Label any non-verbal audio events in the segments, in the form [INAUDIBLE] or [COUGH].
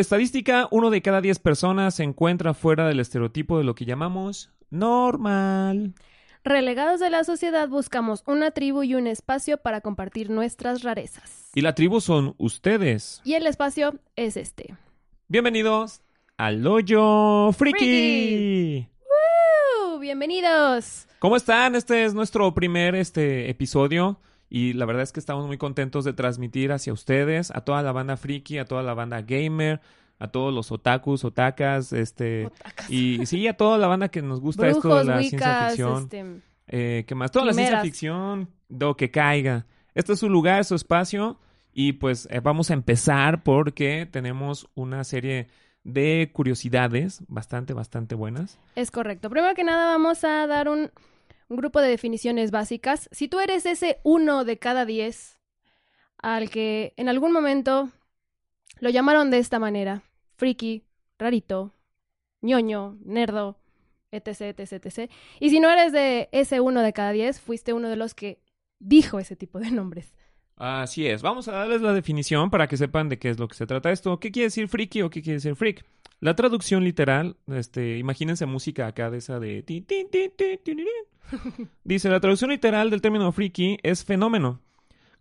Por estadística, uno de cada diez personas se encuentra fuera del estereotipo de lo que llamamos normal. Relegados de la sociedad buscamos una tribu y un espacio para compartir nuestras rarezas. Y la tribu son ustedes. Y el espacio es este. Bienvenidos al Hoyo Friki. ¡Uh! Bienvenidos. ¿Cómo están? Este es nuestro primer este, episodio y la verdad es que estamos muy contentos de transmitir hacia ustedes, a toda la banda friki, a toda la banda gamer, a todos los otakus, otakas, este Otakas. y sí, a toda la banda que nos gusta esto de Brujos, la ciencia ficción. este, Eh, ¿Qué más? Toda la ciencia ficción, lo que caiga. Este es su lugar, su espacio. Y pues eh, vamos a empezar porque tenemos una serie de curiosidades bastante, bastante buenas. Es correcto. Primero que nada vamos a dar un, un grupo de definiciones básicas. Si tú eres ese uno de cada diez al que en algún momento lo llamaron de esta manera, friki, rarito, ñoño, nerdo, etc, etc, etc. Y si no eres de ese uno de cada diez, fuiste uno de los que dijo ese tipo de nombres. Así es. Vamos a darles la definición para que sepan de qué es lo que se trata esto. ¿Qué quiere decir friki o qué quiere decir freak? La traducción literal, este, imagínense música acá de esa de... [LAUGHS] Dice, la traducción literal del término friki es fenómeno,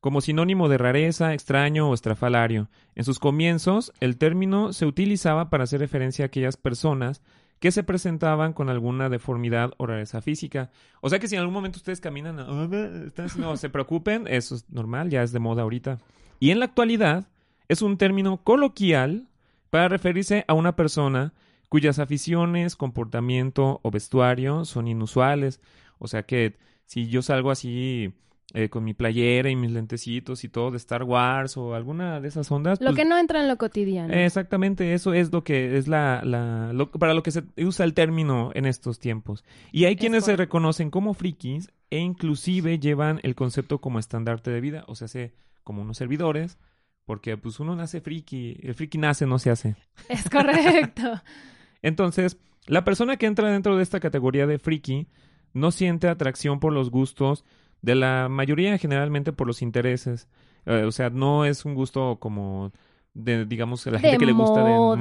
como sinónimo de rareza, extraño o estrafalario. En sus comienzos, el término se utilizaba para hacer referencia a aquellas personas que se presentaban con alguna deformidad o rareza física. O sea que si en algún momento ustedes caminan, "Ah, están así", no se preocupen, eso es normal, ya es de moda ahorita. Y en la actualidad es un término coloquial para referirse a una persona cuyas aficiones, comportamiento o vestuario son inusuales. O sea que si yo salgo así eh, con mi playera y mis lentecitos y todo de Star Wars o alguna de esas ondas, Lo pues, que no entra en lo cotidiano. Exactamente, eso es lo que es la, la lo- para lo que se usa el término en estos tiempos. Y hay quienes se reconocen como frikis e inclusive llevan el concepto como estandarte de vida, o sea, se como unos servidores, porque pues uno nace friki, el friki nace, no se hace. Es correcto. [LAUGHS] Entonces, la persona que entra dentro de esta categoría de friki no siente atracción por los gustos de la mayoría, generalmente por los intereses. Eh, o sea, no es un gusto como de, digamos, la gente De que le gusta de moda,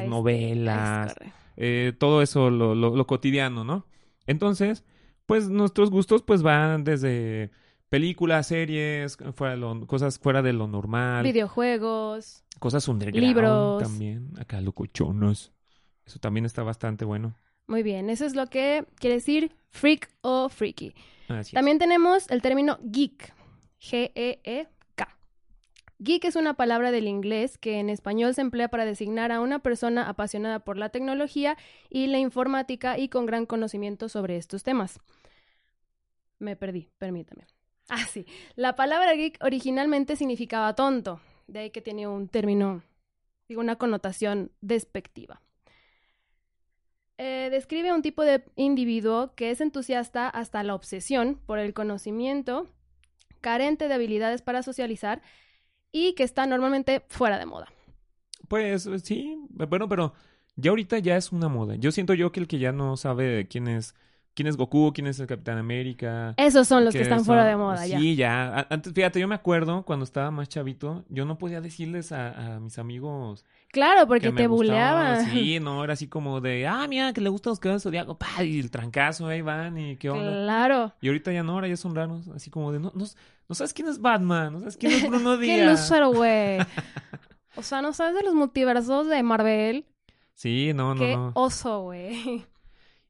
modas, novelas, Es eh, todo eso, lo, lo- lo cotidiano, ¿no? Entonces, pues nuestros gustos pues van desde películas, series, fuera de lo- cosas fuera de lo normal, Videojuegos. cosas underground libros. también, acá locochonos. Eso también está bastante bueno. Muy bien, eso es lo que quiere decir freak o freaky. También tenemos el término geek. G-E-E-K. Geek es una palabra del inglés que en español se emplea para designar a una persona apasionada por la tecnología y la informática y con gran conocimiento sobre estos temas. Me perdí, permítame. [LAUGHS] Ah, sí. La palabra geek originalmente significaba tonto, de ahí que tiene un término, digo, una connotación despectiva. Eh, describe un tipo de individuo que es entusiasta hasta la obsesión por el conocimiento, carente de habilidades para socializar y que está normalmente fuera de moda. Pues sí, bueno, pero ya ahorita ya es una moda. Yo siento yo que el que ya no sabe quién es quién es Goku, quién es el Capitán América, Esos son los que, que están fuera de moda ya. Sí, ya. Antes, fíjate, yo me acuerdo cuando estaba más chavito, yo no podía decirles a, a mis amigos Claro, porque te buleaban. Sí, no, era así como de, ah, mira, que le gusta los caballos zodiaco, pa, y el trancazo, ahí van, y qué onda. Claro. Y ahorita ya no, ahora ya son raros, así como de, no, no, no sabes quién es Batman, no sabes quién es Bruno [LAUGHS] Qué Díaz. loser, güey. [LAUGHS] O sea, ¿no sabes de los multiversos de Marvel? Sí, no, no, Qué no. oso, güey.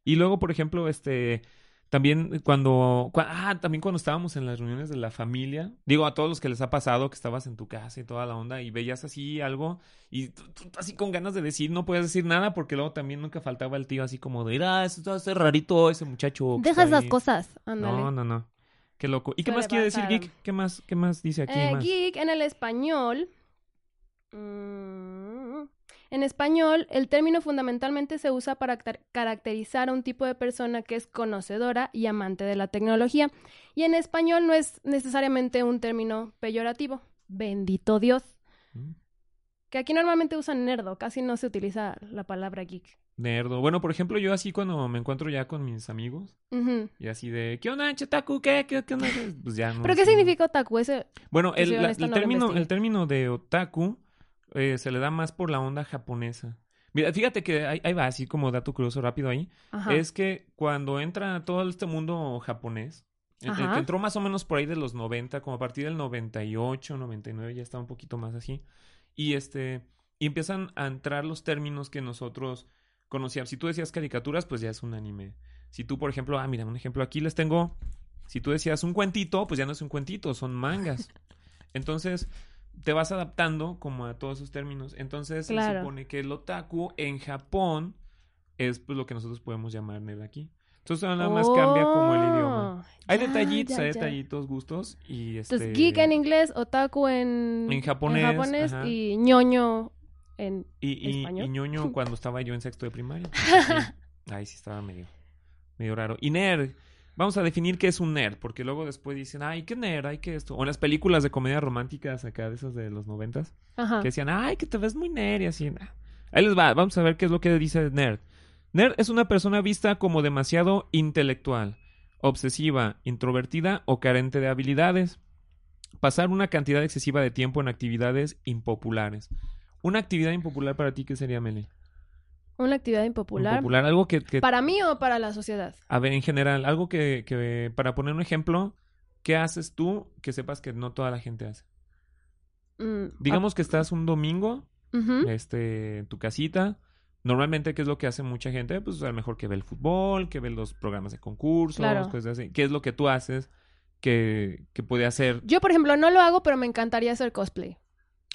Y luego, por ejemplo, este, también cuando, cua- ah, también cuando estábamos en las reuniones de la familia, digo a todos los que les ha pasado que estabas en tu casa y toda la onda y veías así algo y tú, tú así con ganas de decir, no podías decir nada porque luego también nunca faltaba el tío así como de, mira, eso está ese rarito ese muchacho. que Deja está esas ahí". cosas. Ándale. No, no, no. Qué loco. ¿Y qué más quiere decir geek? ¿Qué más, qué más dice aquí Eh, más? geek en el español. mm, en español, el término fundamentalmente se usa para car- caracterizar a un tipo de persona que es conocedora y amante de la tecnología. Y en español no es necesariamente un término peyorativo. Bendito Dios. Mm. Que aquí normalmente usan nerdo, casi no se utiliza la palabra geek. Nerdo. Bueno, por ejemplo, yo así cuando me encuentro ya con mis amigos y así de, ¿qué onda, chetaku? ¿Qué? ¿Qué, qué onda? [LAUGHS] Pues ya no. ¿Pero qué significa otaku? Ese... Bueno, el, la- el no término, el término de otaku eh, se le da más por la onda japonesa. Mira, fíjate que ahí, ahí va, así como dato curioso rápido ahí. Ajá. Es que cuando entra todo este mundo japonés, Ajá. que entró más o menos por ahí de los 90, como a partir del 98, 99, ya está un poquito más así. Y este, y empiezan a entrar los términos que nosotros conocíamos. Si tú decías caricaturas, pues ya es un anime. Si tú, por ejemplo, ah, mira, un ejemplo aquí les tengo. Si tú decías un cuentito, pues ya no es un cuentito, son mangas. [LAUGHS] Entonces, te vas adaptando como a todos esos términos. Entonces, se supone que el otaku en Japón es pues lo que nosotros podemos llamar nerd aquí. Entonces, nada más cambia como el idioma. Oh, Hay ya, detallitos, ya, hay ya. detallitos, gustos y este... Entonces, geek en inglés, otaku en, En japonés, y ñoño en... Y, y, español. y ñoño [LAUGHS] cuando estaba yo en sexto de primaria. [LAUGHS] pues, sí. Ahí sí estaba medio, medio raro. Y nerd, vamos a definir qué es un nerd, porque luego después dicen, ay, qué nerd, ay, qué esto. O en las películas de comedia románticas acá, de esas de los noventas, Ajá. que decían, ay, que te ves muy nerd y así. nah. Ahí les va, vamos a ver qué es lo que dice nerd. Nerd es una persona vista como demasiado intelectual, obsesiva, introvertida o carente de habilidades. Pasar una cantidad excesiva de tiempo en actividades impopulares. Una actividad impopular para ti, ¿qué sería, Meli? Una actividad impopular. Impopular, algo que, que- ¿Para mí o para la sociedad? a ver, en general, algo que, que, para poner un ejemplo, ¿qué haces tú que sepas que no toda la gente hace? Mm, Digamos que estás un domingo, ah, este, en tu casita. Normalmente, ¿qué es lo que hace mucha gente? Pues a lo mejor que ve el fútbol, que ve los programas de concursos, Claro. cosas así. ¿Qué es lo que tú haces que, que puede hacer? Yo, por ejemplo, no lo hago, pero me encantaría hacer cosplay.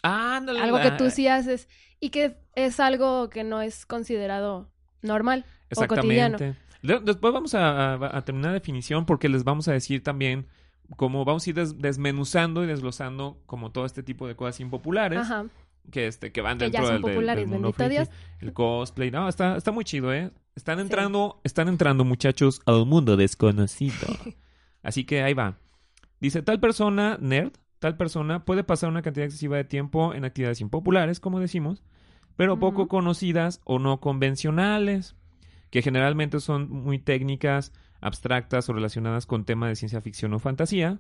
Algo que tú sí haces y que es algo que no es considerado normal o cotidiano. Después vamos a, a- a terminar la definición porque les vamos a decir también cómo vamos a ir des- desmenuzando y desglosando como todo este tipo de cosas impopulares Ajá. que este que van Que ya son del, populares, del mundo bendito friki. Dios. El cosplay, no, está, está muy chido, ¿eh? Están Sí. entrando, están entrando muchachos al mundo desconocido. [LAUGHS] Así que ahí va. Dice, tal persona, nerd, tal persona puede pasar una cantidad excesiva de tiempo en actividades impopulares, como decimos, pero poco conocidas o no convencionales, que generalmente son muy técnicas, abstractas o relacionadas con temas de ciencia ficción o fantasía,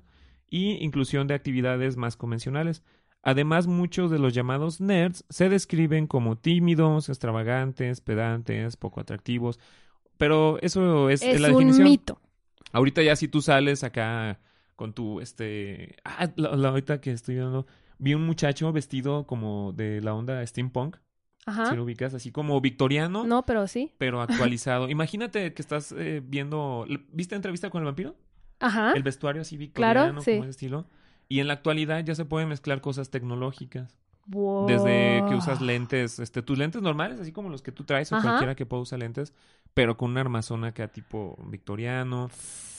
y inclusión de actividades más convencionales. Además, muchos de los llamados nerds se describen como tímidos, extravagantes, pedantes, poco atractivos. Pero eso es, Es la un definición. mito. Ahorita ya si tú sales acá con tu, este... Ah, la- la- ahorita que estoy viendo, vi un muchacho vestido como de la onda steampunk, Ajá. si lo ubicas, así como victoriano, No, pero sí. pero [LAUGHS] actualizado. Imagínate que estás eh, viendo... ¿Viste entrevista con el vampiro? Ajá. El vestuario así Ah. Claro, victoriano, sí. como ese estilo. Y en la actualidad ya se pueden mezclar cosas tecnológicas. Wow. Desde que usas lentes, este, tus lentes normales, así como los que tú traes, o Ajá. cualquiera que pueda usar lentes, pero con una armazón acá tipo victoriano.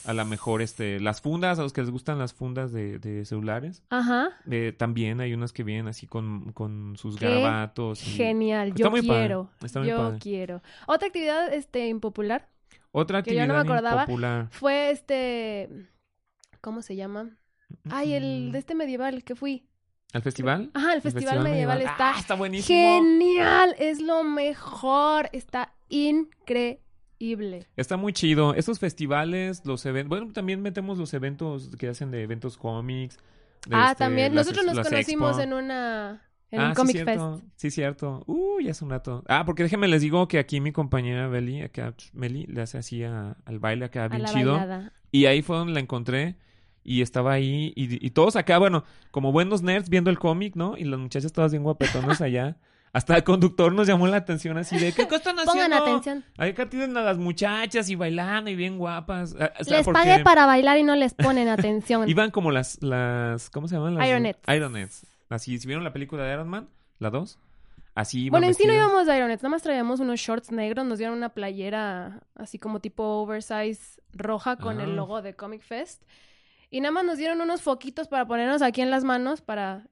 A lo mejor, este, las fundas, a los que les gustan las fundas de, de celulares. Ajá. eh, también hay unas que vienen así con, con sus Qué garabatos. y- Genial. Está Yo muy padre, quiero. está muy Yo padre. quiero. Otra actividad este impopular Otra que yo actividad no me acordaba. impopular. fue este ¿cómo se llama? Ay, el de este medieval que fui. ¿Al festival? Ajá, el ¿El festival, medieval, está Ah, está buenísimo. genial, es lo mejor, está increíble. Está muy chido. Estos festivales, los eventos. Bueno, también metemos los eventos que hacen de eventos cómics. de ah, este, también las nosotros nos conocimos expo. en una en ah, un Comic sí, Fest. cierto. Sí, cierto. Uy, ya es un rato. Ah, porque déjenme les digo que aquí mi compañera Beli, acá Meli, le hace así a- al baile acá A bien la chido. bailada. Y ahí fue donde la encontré. Y estaba ahí. Y, y todos acá, bueno, como buenos nerds viendo el cómic, ¿no? Y las muchachas todas bien guapetonas allá. Hasta el conductor nos llamó la atención así de, ¿qué están haciendo? Pongan atención. Ahí acá tienen a las muchachas y bailando y bien guapas. Ah, o sea, Les porque pagué para bailar y no les ponen atención. [LAUGHS] Iban como las, las, ¿cómo se llaman? Las, Ironets. Ironets. Así, si vieron la película de Iron Man, la 2, así Bueno, en sí no íbamos de Ironets, nada más traíamos unos shorts negros, nos dieron una playera así como tipo oversize roja con Ah. el logo de Comic Fest. Y nada más nos dieron unos foquitos para ponernos aquí en las manos para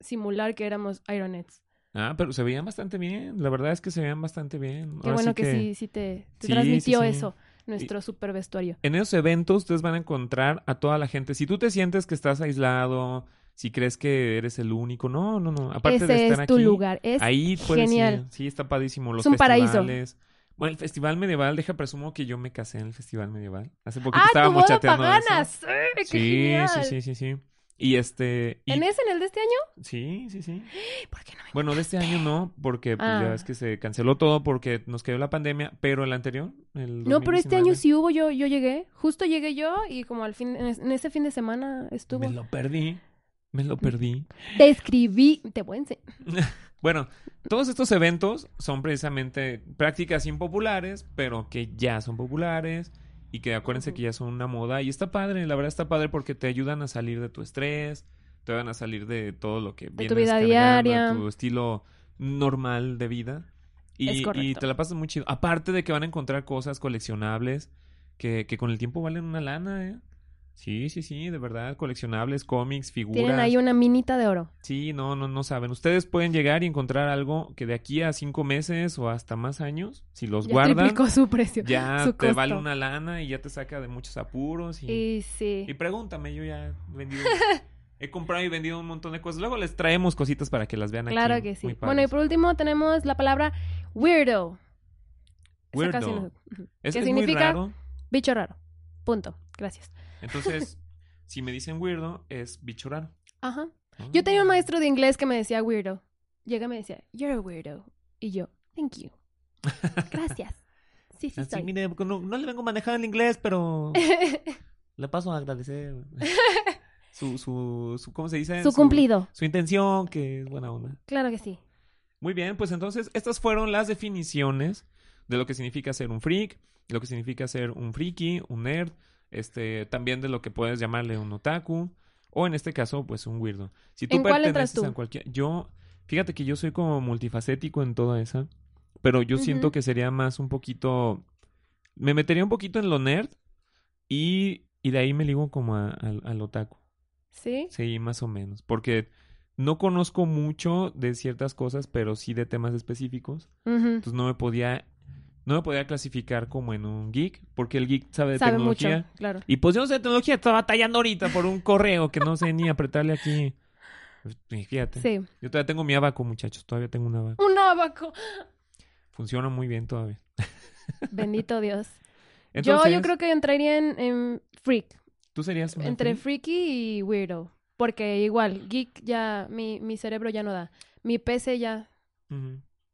simular que éramos Ironets. Ah, pero se veían bastante bien. La verdad es que se veían bastante bien. Qué Ahora bueno sí que, sí, sí te, te Sí, transmitió sí, eso, nuestro super vestuario. En esos eventos ustedes van a encontrar a toda la gente. Si tú te sientes que estás aislado, si crees que eres el único, no, no, no. Aparte de estar es tu aquí, lugar, es ahí puedes genial. ir. Sí, está padrísimo. Los Es un paraíso. Bueno, el festival medieval, deja presumo que yo me casé en el festival medieval. Hace poquito ¡Ah, estábamos chateando de eso. ¡Sí, qué Sí, sí, sí, sí. Y este... y- ¿En ese, en el de este año? Sí, sí, sí. ¿Por qué no me Bueno, de este año no, porque pues, Ah. ya ves que se canceló todo porque nos cayó la pandemia, pero el anterior, el No, pero este año 2019, sí hubo, yo, yo llegué. Justo llegué yo y como al fin, en, es- en ese fin de semana estuvo. Me lo perdí, me lo perdí. Te escribí, te voy a enseñar. [LAUGHS] Bueno, todos estos eventos son precisamente prácticas impopulares, pero que ya son populares y que acuérdense que ya son una moda y está padre, la verdad está padre porque te ayudan a salir de tu estrés, te ayudan a salir de todo lo que tu vienes vida diaria. tu estilo normal de vida. Y, y te la pasas muy chido. Aparte de que van a encontrar cosas coleccionables que, que con el tiempo valen una lana, ¿eh? Sí, sí, sí, de verdad, coleccionables, cómics, figuras. Tienen ahí una minita de oro. Sí, no, no, no saben. Ustedes pueden llegar y encontrar algo que de aquí a cinco meses o hasta más años, si los Ya guardan, triplicó su precio. ya su te vale una lana y ya te saca de muchos apuros. Y, Y sí. y pregúntame, yo ya he vendido, [LAUGHS] he comprado y vendido un montón de cosas. Luego les traemos cositas para que las vean aquí. Claro que sí. Bueno, y por último tenemos la palabra weirdo. Weirdo. casi no- es, ¿Qué es significa? muy raro. Bicho raro. Punto. Gracias. Entonces, si me dicen weirdo, es bicho raro. Ajá. Yo Ah. tenía un maestro de inglés que me decía weirdo. Llega y me decía, you're a weirdo. Y yo, thank you. Gracias. [LAUGHS] Sí, sí, Así, soy. mire, no, no le vengo manejando el inglés, pero [LAUGHS] le paso a agradecer [LAUGHS] su, su, su, ¿cómo se dice? Su cumplido. Su intención, que es buena onda. Claro que sí. Muy bien, pues entonces estas fueron las definiciones de lo que significa ser un freak, de lo que significa ser un friki, un nerd, este, también de lo que puedes llamarle un otaku, o en este caso, pues un weirdo. Si tú ¿En cuál perteneces tú? a cualquier... Yo, fíjate que yo soy como multifacético en toda esa, pero yo siento que sería más un poquito... Me metería un poquito en lo nerd y, y de ahí me ligo como a- al- al otaku. ¿Sí? Sí, más o menos. Porque no conozco mucho de ciertas cosas, pero sí de temas específicos. Entonces no me podía, no me podía clasificar como en un geek, porque el geek sabe de Sabe mucho, tecnología. claro. Y pues yo no sé de tecnología, estaba batallando ahorita por un correo que no sé ni apretarle aquí. Fíjate. Sí. Yo todavía tengo mi abaco, muchachos. Todavía tengo un abaco. Un abaco. Funciona muy bien todavía. Bendito Dios. Entonces, [LAUGHS] yo, yo creo que entraría en, en freak. tú serías Entre freak? freaky y weirdo. Porque igual, geek ya, mi, mi cerebro ya no da. Mi PC ya,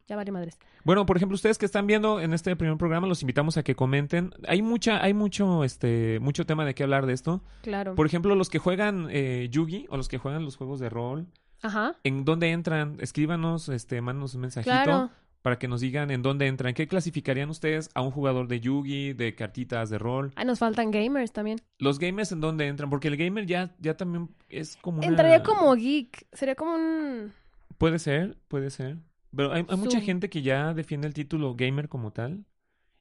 ya vale madres. Bueno, por ejemplo, ustedes que están viendo en este primer programa, los invitamos a que comenten. Hay mucha, hay mucho, este, mucho tema de qué hablar de esto. Claro. Por ejemplo, los que juegan eh, Yugi o los que juegan los juegos de rol, Ajá. ¿en dónde entran? Escríbanos, este, mándanos un mensajito Claro. para que nos digan en dónde entran. ¿Qué clasificarían ustedes a un jugador de Yugi, de cartitas, de rol? Ah, nos faltan gamers también. Los gamers en dónde entran, porque el gamer ya, ya también es como una... Entraría como geek. Sería como un... Puede ser, puede ser. Pero hay, hay mucha gente que ya defiende el título gamer como tal.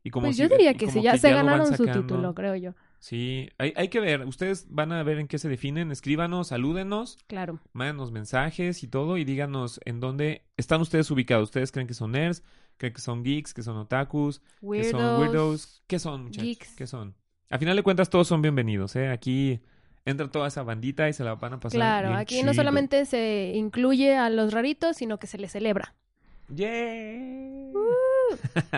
Y como Pues si- yo diría que sí, ya se ganaron su título, creo yo. Sí, hay, hay que ver. Ustedes van a ver en qué se definen. Escríbanos, salúdenos, Claro. mándenos mensajes y todo. Y díganos en dónde están ustedes ubicados. ¿Ustedes creen que son nerds? ¿Creen que son geeks? ¿Que son otakus? ¿Que Weirdos. son weirdos? ¿Qué son, muchachos? geeks. ¿Qué son? A final de cuentas, todos son bienvenidos, ¿eh? Aquí entra toda esa bandita y se la van a pasar Claro, bien aquí no solamente se incluye a los raritos, sino que se les celebra. ¡Yay!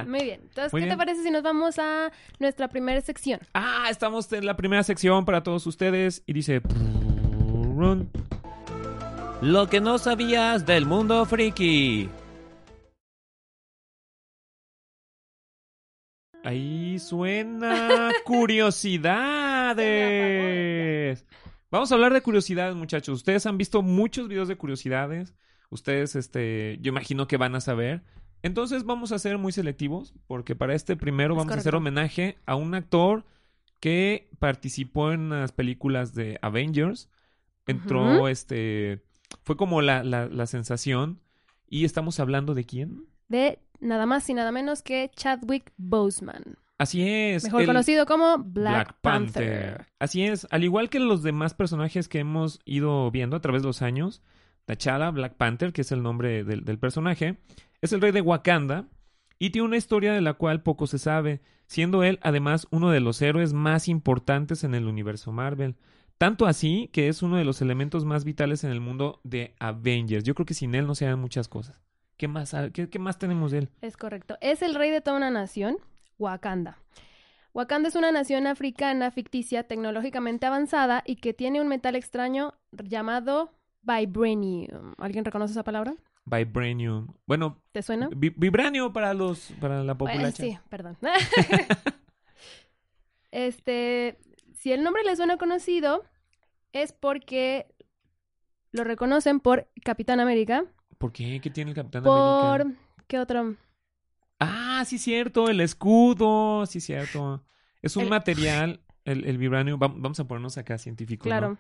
Muy bien. Entonces, [LAUGHS] Muy ¿qué bien. te parece si nos vamos a nuestra primera sección? Ah, estamos en la primera sección para todos ustedes y dice... Lo que no sabías del mundo friki. Ahí suena [LAUGHS] curiosidades. Vamos a hablar de curiosidades, muchachos. Ustedes han visto muchos videos de curiosidades. Ustedes, este, yo imagino que van a saber. Entonces vamos a ser muy selectivos porque para este primero Es vamos a hacer homenaje a un actor que participó en las películas de Avengers. Entró, este, fue como la, la, la sensación. Y estamos hablando de quién? De nada más y nada menos que Chadwick Boseman. Así es. Mejor el conocido como Black, Panther. Así es. Al igual que los demás personajes que hemos ido viendo a través de los años, T'Challa, Black Panther, que es el nombre del, personaje, es el rey de Wakanda y tiene una historia de la cual poco se sabe, siendo él además uno de los héroes más importantes en el universo Marvel. Tanto así que es uno de los elementos más vitales en el mundo de Avengers. Yo creo que sin él no se hagan muchas cosas. ¿Qué más, qué, qué más tenemos de él? Es correcto. Es el rey de toda una nación, Wakanda. Wakanda es una nación africana ficticia tecnológicamente avanzada y que tiene un metal extraño llamado vibranium. ¿Alguien reconoce esa palabra? Vibranium. Bueno, ¿Te suena? vi- vibranio para los para la Bueno, populacha. sí, perdón. [LAUGHS] este, si el nombre les suena conocido, es porque lo reconocen por Capitán América, ¿Por qué? ¿Qué tiene el Capitán por América? ¿qué otro? Ah, sí cierto, el escudo, sí cierto. Es un El- material, el, el vibranio, vam- vamos a ponernos acá científicos, ¿no?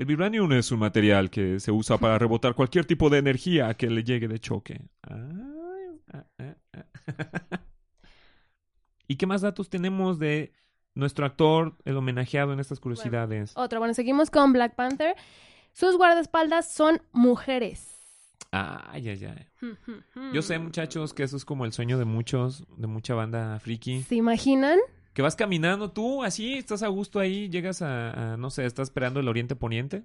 El vibranium es un material que se usa para rebotar cualquier tipo de energía que le llegue de choque. Ah, ah, ah. ¿Y qué más datos tenemos de nuestro actor, el homenajeado en estas curiosidades? Otro, bueno, seguimos con Black Panther. Sus guardaespaldas son mujeres. Ay, ay, ay. Yo sé, muchachos, que eso es como el sueño de muchos, de mucha banda friki. ¿Se imaginan? Que vas caminando tú, así, estás a gusto ahí, llegas a, a, no sé, estás esperando el Oriente Poniente.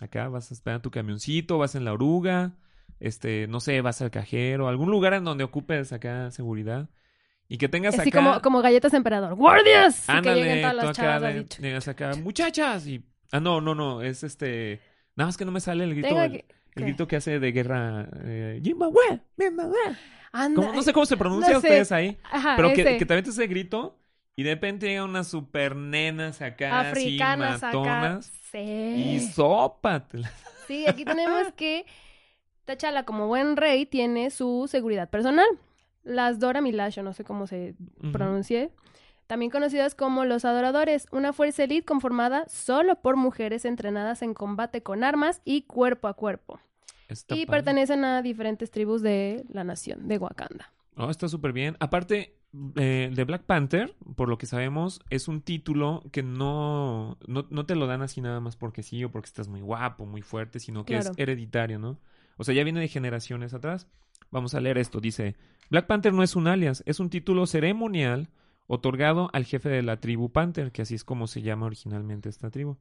Acá vas a esperar tu camioncito, vas en la oruga, este, no sé, vas al cajero, algún lugar en donde ocupes acá seguridad. Y que tengas Así acá... como, como galletas emperador. ¡Guardias! Y que Ándale, lleguen todas las acá, chavas de- así. llegas acá, muchachas, y... Ah, no, no, no, es este... Nada más que no me sale el grito, el, que- el ¿qué? grito que hace de guerra... Eh. Anda. No sé cómo se pronuncia no sé. ustedes ahí. Ajá, Pero que, que te avientes ese grito y de repente llegan unas super nenas acá, Africanas así, acá. matonas. Sí. Y sópatelas. Sí, aquí tenemos que T'Challa, como buen rey, tiene su seguridad personal. Las Dora Milaje, no sé cómo se pronuncie, también conocidas como los Adoradores, una fuerza elite conformada solo por mujeres entrenadas en combate con armas y cuerpo a cuerpo. Está y padre. pertenecen a diferentes tribus de la nación de Wakanda. Oh, está súper bien. Aparte, eh, de Black Panther, por lo que sabemos, es un título que no, no, no te lo dan así nada más porque sí o porque estás muy guapo, muy fuerte, sino que Claro. es hereditario, ¿no? O sea, ya viene de generaciones atrás. Vamos a leer esto. Dice, Black Panther no es un alias, es un título ceremonial otorgado al jefe de la tribu Panther, que así es como se llama originalmente esta tribu,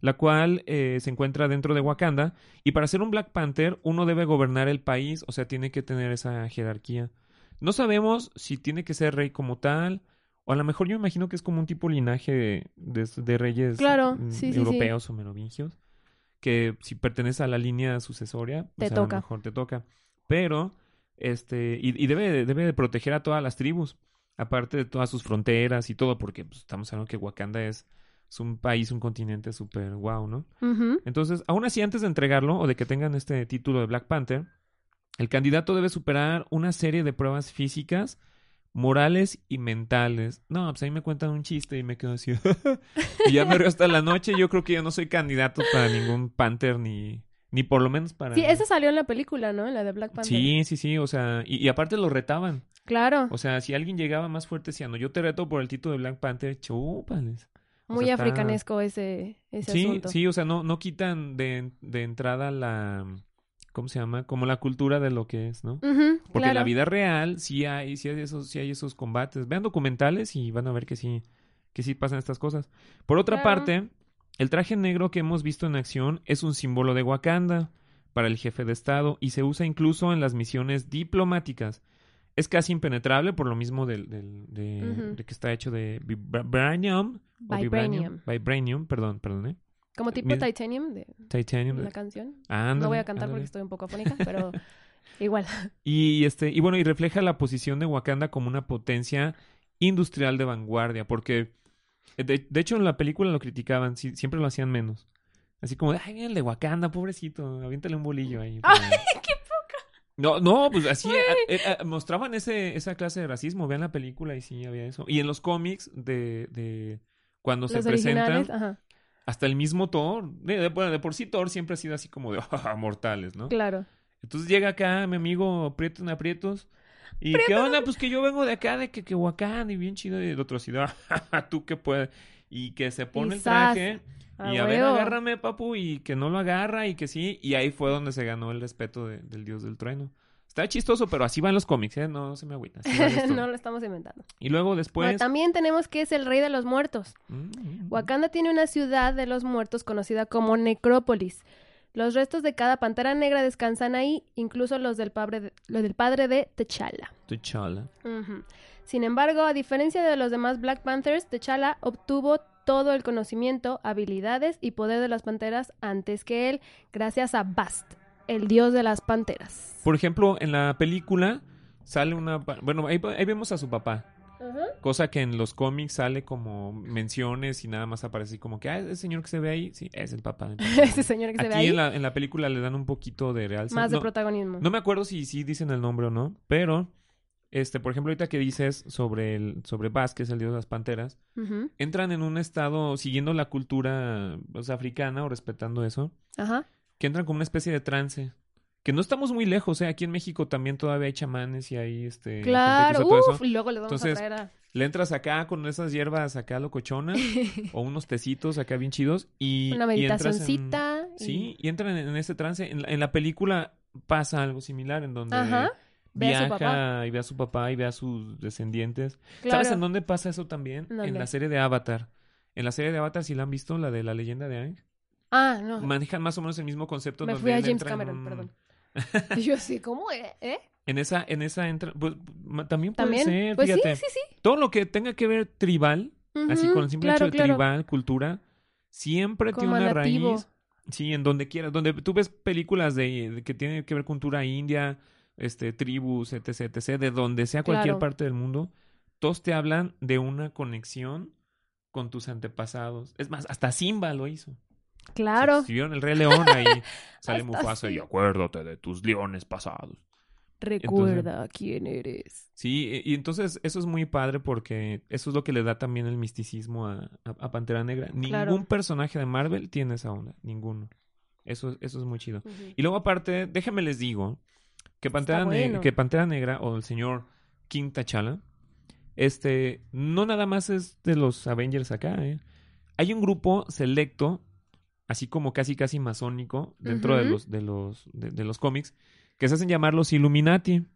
la cual eh, se encuentra dentro de Wakanda. Y para ser un Black Panther, uno debe gobernar el país, o sea, tiene que tener esa jerarquía. No sabemos si tiene que ser rey como tal, o a lo mejor yo imagino que es como un tipo linaje de, de- de reyes Claro, mm, sí, sí, sí. europeos o merovingios, que si pertenece a la línea sucesoria, pues Te a lo toca. mejor te toca. Pero, este, y, y debe, de- debe de proteger a todas las tribus, aparte de todas sus fronteras y todo, porque pues, estamos hablando que Wakanda es, es un país, un continente súper guau, ¿no? Entonces, aún así, antes de entregarlo o de que tengan este título de Black Panther, el candidato debe superar una serie de pruebas físicas, morales y mentales. No, pues ahí me cuentan un chiste y me quedo así. [LAUGHS] y ya me río hasta la noche. Yo creo que yo no soy candidato para ningún Panther ni, ni por lo menos para. Sí, esa salió en la película, ¿no? En la de Black Panther. Sí, sí, sí. O sea, y, y aparte lo retaban. Claro, O sea, si alguien llegaba más fuerte diciendo, yo te reto por el título de Black Panther, chúpales. o muy sea, está- africanesco ese, ese Sí, asunto. sí, o sea, no, no quitan de, de entrada la, ¿cómo se llama? Como la cultura de lo que es, ¿no? Porque en la vida real sí hay, sí hay esos, sí hay esos combates. Vean documentales y van a ver que sí, que sí pasan estas cosas. Por otra Claro. parte, el traje negro que hemos visto en acción es un símbolo de Wakanda para el jefe de Estado y se usa incluso en las misiones diplomáticas. Es casi impenetrable por lo mismo del, del- de, de que está hecho de vibranium. o Vibranium. Vibranium, perdón, perdón, ¿eh? Como tipo. Titanium de Titanium. la canción. Ándale, no voy a cantar porque estoy un poco afónica, pero [LAUGHS] igual. Y este, y bueno, y refleja la posición de Wakanda como una potencia industrial de vanguardia, porque eh, de, de hecho en la película lo criticaban, sí, siempre lo hacían menos. Así como, ay, el de Wakanda, pobrecito, aviéntale un bolillo ahí. [LAUGHS] ¡Ay, qué No, no, pues así eh, mostraban ese, esa clase de racismo, vean la película y sí había eso. Y en los cómics de, de cuando se presentan, ajá, hasta el mismo Thor, de, de- bueno, de por sí Thor siempre ha sido así como de [LAUGHS] "Ah, mortales, ¿no? claro. Entonces llega acá mi amigo Prieto en Aprietos. ¿Y qué onda? Pues que yo vengo de acá, de que, que y bien chido. Y otro así, "Ah, tú que puedes. Y que se pone el traje. A y a ver, agárrame, papu. Y que no lo agarra y que sí. Y ahí fue donde se ganó el respeto de- del dios del trueno. Está chistoso, pero así van los cómics, ¿eh? No se me agüita. [LAUGHS] no lo estamos inventando. Y luego Bueno, después... también tenemos que es el rey de los muertos. Mm. Wakanda tiene una ciudad de los muertos conocida como Necrópolis. Los restos de cada pantera negra descansan ahí, incluso los del padre de, los del padre de T'Challa. T'Challa. Sin embargo, a diferencia de los demás Black Panthers, T'Challa obtuvo todo el conocimiento, habilidades y poder de las panteras antes que él, gracias a Bast, el dios de las panteras. Por ejemplo, en la película sale una... Bueno, ahí, ahí vemos a su papá. Cosa que en los cómics sale como menciones y nada más aparece como que, ah, ese señor que se ve ahí, sí, es el papá. [LAUGHS] de Ese señor que se ve ahí, en la, en la película le dan un poquito de realce. más de no, protagonismo. no me acuerdo si sí dicen el nombre o no, pero, este, por ejemplo, ahorita que dices sobre el, sobre es el dios de las panteras, entran en un estado siguiendo la cultura pues, africana o respetando eso, Ajá. Que entran como una especie de trance. Que no estamos muy lejos, ¿eh? Aquí en México también todavía hay chamanes y hay este. gente que Claro, usa todo eso. y luego les vamos Entonces, a traer a... Le entras acá con esas hierbas acá locochonas [LAUGHS] o unos tecitos acá bien chidos y Una y entras en- meditacioncita. y- Sí, y entran en, en ese trance. En, la- en la película pasa algo similar en donde Ajá. Ve a su viaja papá. y ve a su papá y ve a sus descendientes. Claro. ¿Sabes en dónde pasa eso también? En la serie de Avatar. En la serie de Avatar, si la han visto, la de la leyenda de Aang, Ah, no. manejan más o menos el mismo concepto. Me donde fui a James en Cameron, perdón. [LAUGHS] Y yo sí, ¿cómo? ¿Eh? ¿Eh? En esa, en esa entra, pues, también puede ¿También? ser, pues fíjate. sí, sí, sí. Todo lo que tenga que ver tribal, así con el simple claro, hecho de claro. tribal, cultura, siempre Como tiene una nativo. raíz. Sí, en donde quieras. Donde tú ves películas de, de que tienen que ver cultura india, este, tribus, etc, etc, de donde sea cualquier Claro. parte del mundo, todos te hablan de una conexión con tus antepasados. Es más, hasta Simba lo hizo. Claro. Si, si vieron el Rey León, ahí [LAUGHS] sale Mufasa y acuérdate de tus leones pasados. Recuerda quién eres. Sí, y y entonces eso es muy padre porque eso es lo que le da también el misticismo a, a- a Pantera Negra. Ningún Claro. personaje de Marvel tiene esa onda, ninguno. Eso, eso es muy chido. Y luego aparte, déjenme les digo que Pantera, bueno. que Pantera Negra o el señor King T'Challa, este, no nada más es de los Avengers acá, ¿eh? Hay un grupo selecto, así como casi casi masónico, dentro de los, de los, de, de los cómics, que se hacen llamar los Illuminati.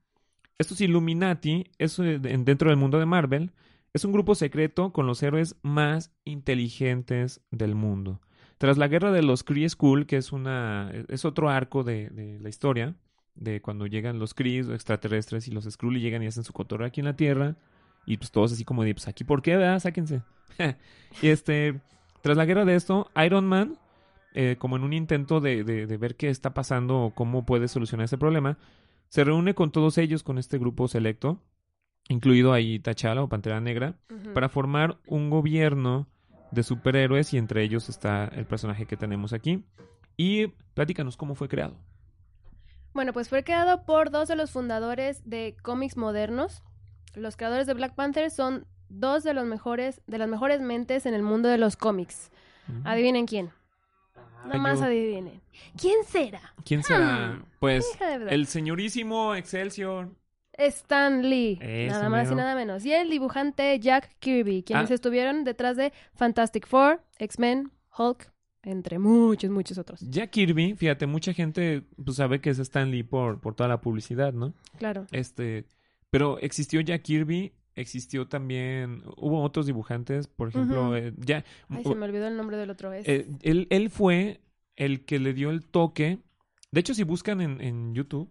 Estos Illuminati, es, de- dentro del mundo de Marvel, es un grupo secreto con los héroes más inteligentes del mundo. Tras la guerra de los Kree Skull, que es una es otro arco de, de la historia, de cuando llegan los Kree extraterrestres y los Skrull y llegan y hacen su cotorreo aquí en la Tierra, y pues todos así como de, pues aquí, ¿por qué? ¿verdad? Sáquense. [LAUGHS] y este, tras la guerra de esto, Iron Man, eh, como en un intento de, de, de ver qué está pasando o cómo puede solucionar ese problema, se reúne con todos ellos, con este grupo selecto, incluido ahí T'Challa o Pantera Negra, para formar un gobierno de superhéroes y entre ellos está el personaje que tenemos aquí. Y platícanos cómo fue creado. Bueno, pues fue creado por dos de los fundadores de cómics modernos. Los creadores de Black Panther son dos de los mejores, de las mejores mentes en el mundo de los cómics. Adivinen quién. Nada más adivinen. ¿Quién será? ¿Quién será? Hmm. Pues el señorísimo Excelsior. Stan Lee, nada más y nada menos. Y el dibujante Jack Kirby, quienes Ah. estuvieron detrás de Fantastic Four, X-Men, Hulk, entre muchos, muchos otros. Jack Kirby, fíjate, mucha gente pues, sabe que es Stan Lee por, por toda la publicidad, ¿no? Claro. Este, pero existió Jack Kirby, existió también, hubo otros dibujantes, por ejemplo, eh, ya, Ay, se me olvidó el nombre del otro. Es... Eh, él, él fue el que le dio el toque. De hecho, si buscan en, en YouTube,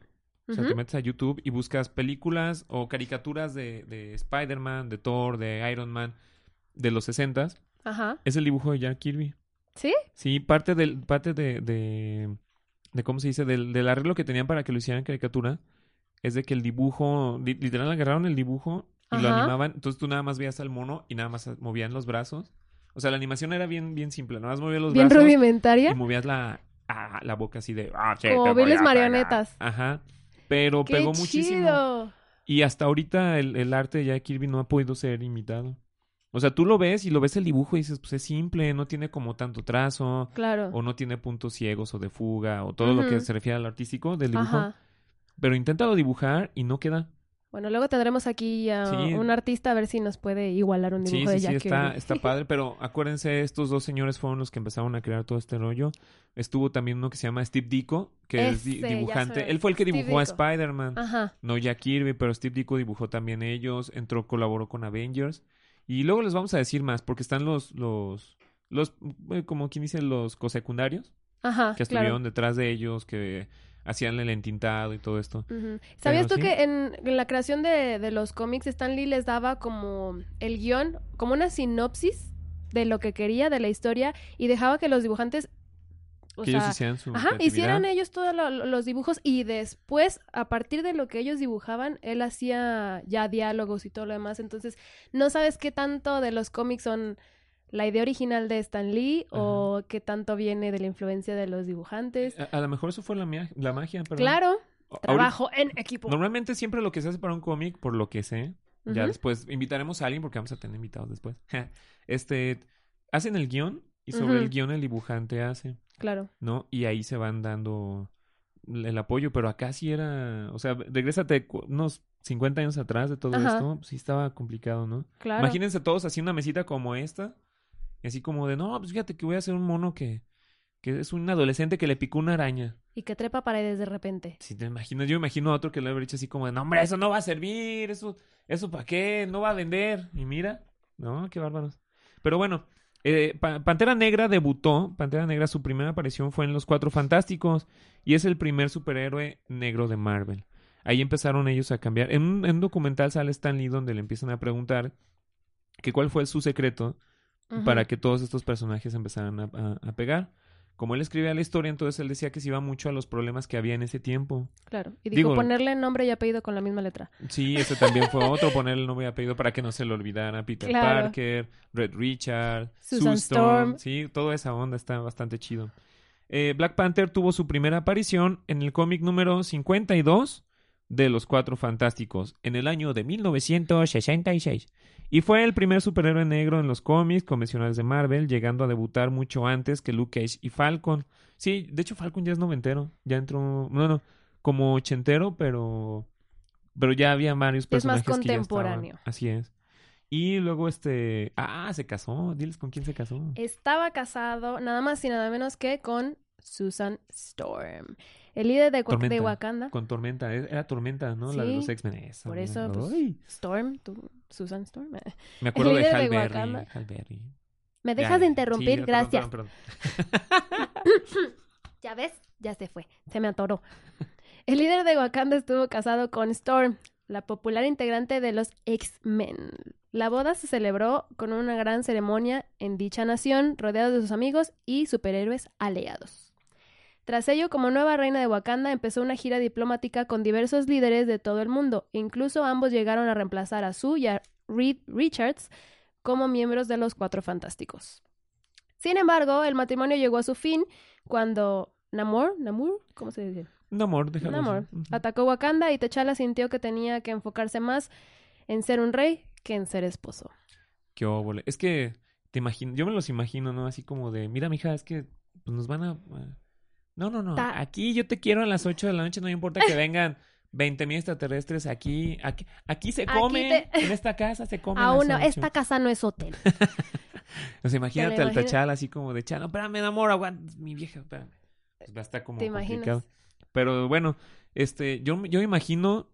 o sea, te metes a YouTube y buscas películas o caricaturas de, de Spider-Man, de Thor, de Iron Man, de los 60 Ajá. es el dibujo de Jack Kirby. ¿Sí? Sí, parte del, parte de, de, de ¿cómo se dice? Del, del arreglo que tenían para que lo hicieran caricatura, es de que el dibujo, li- literal agarraron el dibujo y lo animaban, entonces tú nada más veías al mono y nada más movían los brazos. O sea, la animación era bien, bien simple, nada más movías los Bien brazos rudimentaria. y movías la, ah, la boca así de... "Ah, sí, Como viles a pegar". marionetas. Ajá. Pero ¡Qué pegó muchísimo. chido! Y hasta ahorita el, el arte de Jack Kirby no ha podido ser imitado. O sea, tú lo ves y lo ves el dibujo y dices, pues es simple, no tiene como tanto trazo, Claro. o no tiene puntos ciegos o de fuga, o todo lo que se refiere al artístico del dibujo. Ajá. Pero inténtalo dibujar y no queda. Bueno, luego tendremos aquí a Sí. un artista a ver si nos puede igualar un Sí, dibujo sí, de sí, Jack está, Kirby. está [LAUGHS] padre, pero acuérdense, estos dos señores fueron los que empezaron a crear todo este rollo. Estuvo también uno que se llama Steve Ditko, que es Ese, dibujante. Él fue el que Steve dibujó a. Spider-Man. Ajá. No Jack Kirby, pero Steve Ditko dibujó también ellos, entró, colaboró con Avengers. Y luego les vamos a decir más, porque están los, los, los, eh, como quien dice, los cosecundarios. Ajá, que claro. estuvieron detrás de ellos, que hacían el entintado y todo esto. ¿Sabías Pero tú sí. que en, en la creación de, de los cómics Stan Lee les daba como el guion, como una sinopsis de lo que quería, de la historia, y dejaba que los dibujantes... O que sea, ellos hicieran su Ajá, hicieran ellos todos lo- lo- los dibujos y después, a partir de lo que ellos dibujaban, él hacía ya diálogos y todo lo demás. Entonces, no sabes qué tanto de los cómics son la idea original de Stan Lee o qué tanto viene de la influencia de los dibujantes. A, a lo mejor eso fue la, mia- la magia, perdón. Claro, Ahorita- trabajo en equipo. Normalmente siempre lo que se hace para un cómic, por lo que sé, ya después invitaremos a alguien porque vamos a tener invitados después. [LAUGHS] este, hacen el guion y sobre el guion el dibujante hace, Claro. ¿no? Y ahí se van dando el apoyo, pero acá sí era, o sea, regrésate unos 50 años atrás de todo Ajá. esto, sí estaba complicado, ¿no? Claro. Imagínense todos así una mesita como esta, así como de, no, pues fíjate que voy a hacer un mono que, que es un adolescente que le picó una araña. Y que trepa paredes de repente. Si te imaginas, yo imagino a otro que le habría dicho así como de, no, hombre, eso no va a servir, eso, eso para qué, no va a vender. Y mira, no, qué bárbaros. Pero bueno, eh, Pa- Pantera Negra debutó, Pantera Negra, su primera aparición fue en Los Cuatro Fantásticos y es el primer superhéroe negro de Marvel. Ahí empezaron ellos a cambiar. En un, en un documental sale Stan Lee donde le empiezan a preguntar que cuál fue su secreto Para que todos estos personajes empezaran a, a- a pegar. Como él escribía la historia, entonces él decía que se iba mucho a los problemas que había en ese tiempo. Claro. Y dijo Digo- ponerle nombre y apellido con la misma letra. Sí, ese también fue otro, [LAUGHS] poner el nombre y apellido para que no se lo olvidara. Peter Claro. Parker, Red Richard, Susan. Storm. Sí, toda esa onda está bastante chido. Eh, Black Panther tuvo su primera aparición en el cómic número 52 de Los Cuatro Fantásticos en el año de 1966. Y fue el primer superhéroe negro en los cómics convencionales de Marvel, llegando a debutar mucho antes que Luke Cage y Falcon. Sí, de hecho Falcon ya es noventero, ya entró, no, no, como ochentero, pero pero ya había varios Es más personajes que ya estaban. contemporáneo. Así es. Y luego este, ah, se casó, diles con quién se casó. Estaba casado nada más y nada menos que con Susan Storm, el líder de, Wa- de Tormenta. Wakanda. Con Tormenta, e- era Tormenta, ¿no? La de los X-Men. por eso, pues, Storm, tú, Susan Storm. [LAUGHS] me acuerdo de Hal Berry. Wakanda. Hal Berry. ¿Me dejas ya, de interrumpir? Sí, perdón, Gracias. [LAUGHS] perdón, ¿Ya ves? Ya se fue. Se me atoró. El líder de Wakanda estuvo casado con Storm, la popular integrante de los X-Men. La boda se celebró con una gran ceremonia en dicha nación, rodeado de sus amigos y superhéroes aliados. Tras ello, como nueva reina de Wakanda, empezó una gira diplomática con diversos líderes de todo el mundo. Incluso ambos llegaron a reemplazar a Sue y a Reed Richards como miembros de los Cuatro Fantásticos. Sin embargo, el matrimonio llegó a su fin cuando Namor, Namor, ¿cómo se dice? Namor, déjalo. Namor atacó Wakanda y T'Challa sintió que tenía que enfocarse más en ser un rey que en ser esposo. Qué óvole. Es que te imagino, yo me los imagino, ¿no? Así como de, mira, mija, es que pues, nos van a... No, no, no. Ta- Aquí yo te quiero a las 8 de la noche, no importa que [LAUGHS] vengan 20 mil extraterrestres aquí. Aquí, aquí se come, te- en esta casa se come. Aún las no, esta casa no es hotel. [LAUGHS] O sea, imagínate al? Tachala así como de, chalo, espérame, amor, aguanta, mi vieja, espérame. Pues va a estar como ¿Te complicado. imaginas? Pero bueno, este, yo, yo imagino,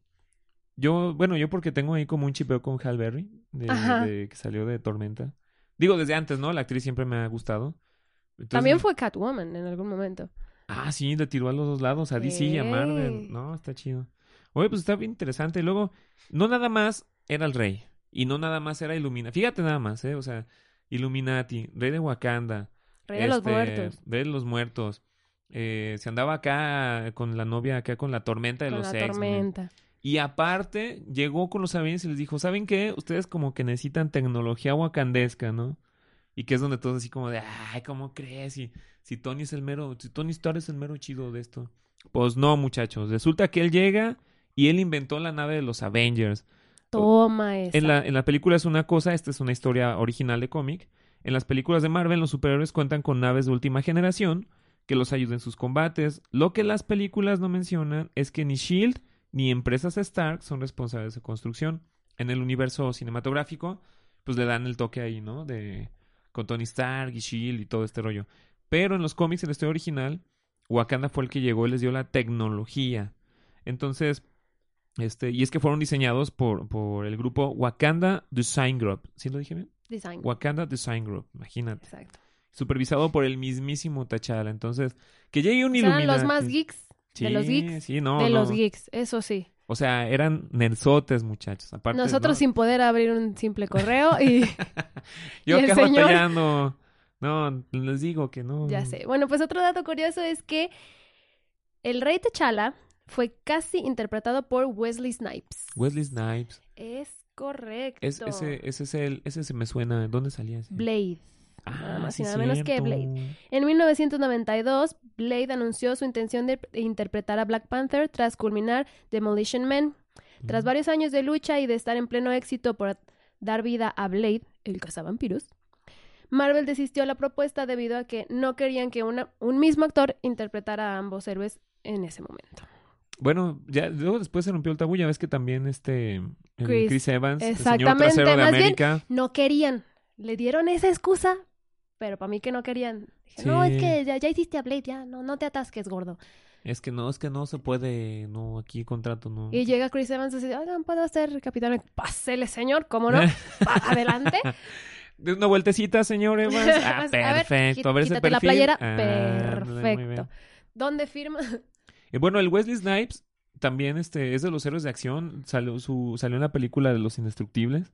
yo, bueno, yo porque tengo ahí como un chipeo con Hal Berry, de, que salió de Tormenta. Digo, desde antes, ¿no? La actriz siempre me ha gustado. Entonces, También fue Catwoman en algún momento. Ah, sí, le tiró a los dos lados, a DC y a Marvel. No, está chido. Oye, pues está bien interesante. Y luego, no nada más era el rey. Y no nada más era Illuminati. Fíjate nada más, ¿eh? O sea, Illuminati, rey de Wakanda. Rey de los este, muertos. Rey de los muertos. Eh, se andaba acá con la novia, acá con la tormenta de Con los la tormenta. Y aparte, llegó con los Avengers y les dijo, ¿saben qué? Ustedes como que necesitan tecnología wakandesca, ¿no? Y que es donde todos así como de, ay, ¿cómo crees? Si, si Tony es el mero, si Tony Stark es el mero chido de esto. Pues no, muchachos. Resulta que él llega y él inventó la nave de los Avengers. Toma esa. En la, en la película es una cosa, esta es una historia original de cómic. En las películas de Marvel, los superhéroes cuentan con naves de última generación que los ayuden en sus combates. Lo que las películas no mencionan es que ni Shield ni empresas Stark son responsables de su construcción. En el universo cinematográfico, pues le dan el toque ahí, ¿no? De con Tony Stark y Shield y todo este rollo. Pero en los cómics, en la historia original, Wakanda fue el que llegó y les dio la tecnología. Entonces, este, y es que fueron diseñados por, por el grupo Wakanda Design Group. ¿Sí lo dije bien? Design. Wakanda Design Group, imagínate. Exacto. supervisado por el mismísimo T'Challa. Entonces, que llegue un sea, eran Illuminati. los más geeks de los geeks Sí, no, de no. los geeks, eso sí. O sea, eran nerzotes, muchachos. Aparte, Nosotros ¿no? sin poder abrir un simple correo y [LAUGHS] Yo y acá señor- batallando. No, les digo que no. ya sé. Bueno, pues otro dato curioso es que el rey T'Challa fue casi interpretado por Wesley Snipes. Wesley Snipes. Es correcto. Es, ese, ese es el, ese se me suena. ¿Dónde salía ese? Blade. Ah, nada más y nada menos que. Blade. En 1992, Blade anunció su intención de interpretar a Black Panther tras culminar Demolition Man. Tras Mm. varios años de lucha y de estar en pleno éxito por dar vida a Blade, el cazavampiros, Marvel desistió la propuesta debido a que no querían que una- un mismo actor interpretara a ambos héroes en ese momento. Bueno, ya luego después se rompió el tabú. Ya ves que también este Chris, Chris, Evans, el señor trasero de bien- América. No querían, le dieron esa excusa, pero para mí que no querían. Dije, no, es que ya, ya hiciste a Blade, ya, no, no te atasques, gordo. Es que no, es que no se puede, no, aquí contrato, no. Y llega Chris Evans y dice, oigan, ¿puedo ser capitán? Pásele, señor, ¿cómo no? [LAUGHS] Adelante. De una vueltecita, señor [LAUGHS] Evans. Ah, A perfecto. A ver quítate la playera. Ah. Perfecto. ¿Dónde firma? Y [LAUGHS] bueno, el Wesley Snipes también este, es de los héroes de acción. Salió, su, salió en la película de Los Indestructibles,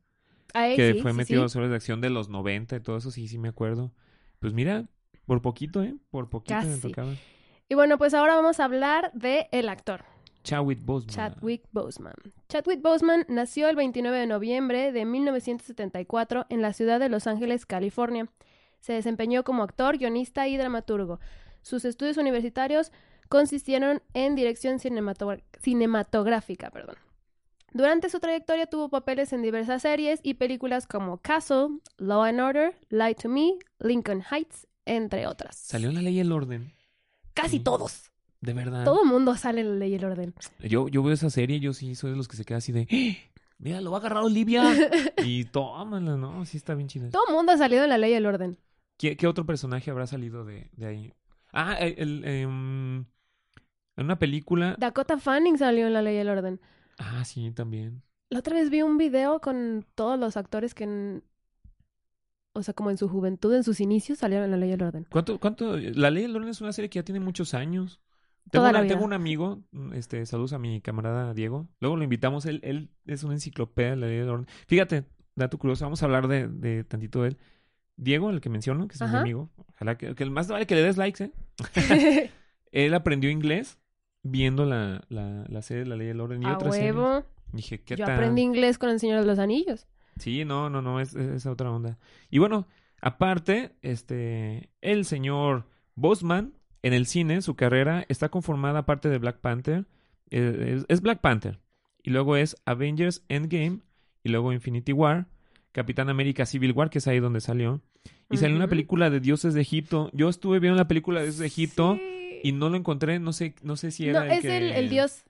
Ahí que sí, fue sí, metido a sí. los héroes de acción de los 90 y todo eso, sí, sí me acuerdo. Pues mira, por poquito, ¿eh? Por poquito me Casi. tocaba. Y bueno, pues ahora vamos a hablar de el actor, Chadwick Boseman. Chadwick Boseman. Chadwick Boseman nació el 29 de noviembre de 1974 en la ciudad de Los Ángeles, California. Se desempeñó como actor, guionista y dramaturgo. Sus estudios universitarios consistieron en dirección cinematográfica. Perdón. Durante su trayectoria tuvo papeles en diversas series y películas como Castle, Law and Order, Lie to Me, Lincoln Heights, entre otras. Salió la ley y el orden. Casi Sí. todos. De verdad. Todo mundo sale en la ley y el orden. Yo, yo veo esa serie y yo sí soy de los que se queda así de... "¡Ah! [GASPS] Mira, lo va a agarrar Olivia. [LAUGHS] y tómala, ¿no? Sí está bien chida. Todo mundo ha salido en la ley y el orden. ¿Qué, qué otro personaje habrá salido de, de ahí? Ah, el, el, em, en una película. Dakota Fanning salió en la ley y el orden. Ah, sí, también. La otra vez vi un video con todos los actores que, en- o sea, como en su juventud, en sus inicios, salieron en la ley y el orden. ¿Cuánto, cuánto? La Ley del Orden es una serie que ya tiene muchos años. Tengo, Toda una- la vida. tengo un amigo, este, saludos a mi camarada Diego. Luego lo invitamos, él, él es una enciclopedia de la Ley del Orden. Fíjate, dato curioso, vamos a hablar de, de tantito de él. Diego, el que menciono, que es mi Ajá. amigo, ojalá que, que el más vale que le des likes, ¿eh? [LAUGHS] [LAUGHS] Él aprendió inglés viendo la, la, la serie de la Ley del Orden y A otras series. huevo. Dije, ¿qué Yo aprendí inglés con el Señor de los Anillos. Sí, no, no, no, es, es esa otra onda. Y bueno, aparte, este, el señor Bosman en el cine, su carrera está conformada aparte de Black Panther, eh, es, Black Panther, y luego es Avengers Endgame, y luego Infinity War, Capitán América Civil War, que es ahí donde salió, y salió una película de Dioses de Egipto. Yo estuve viendo la película de Dioses de Egipto Sí. y no lo encontré, no sé, no sé si No, era el es que... el, el dios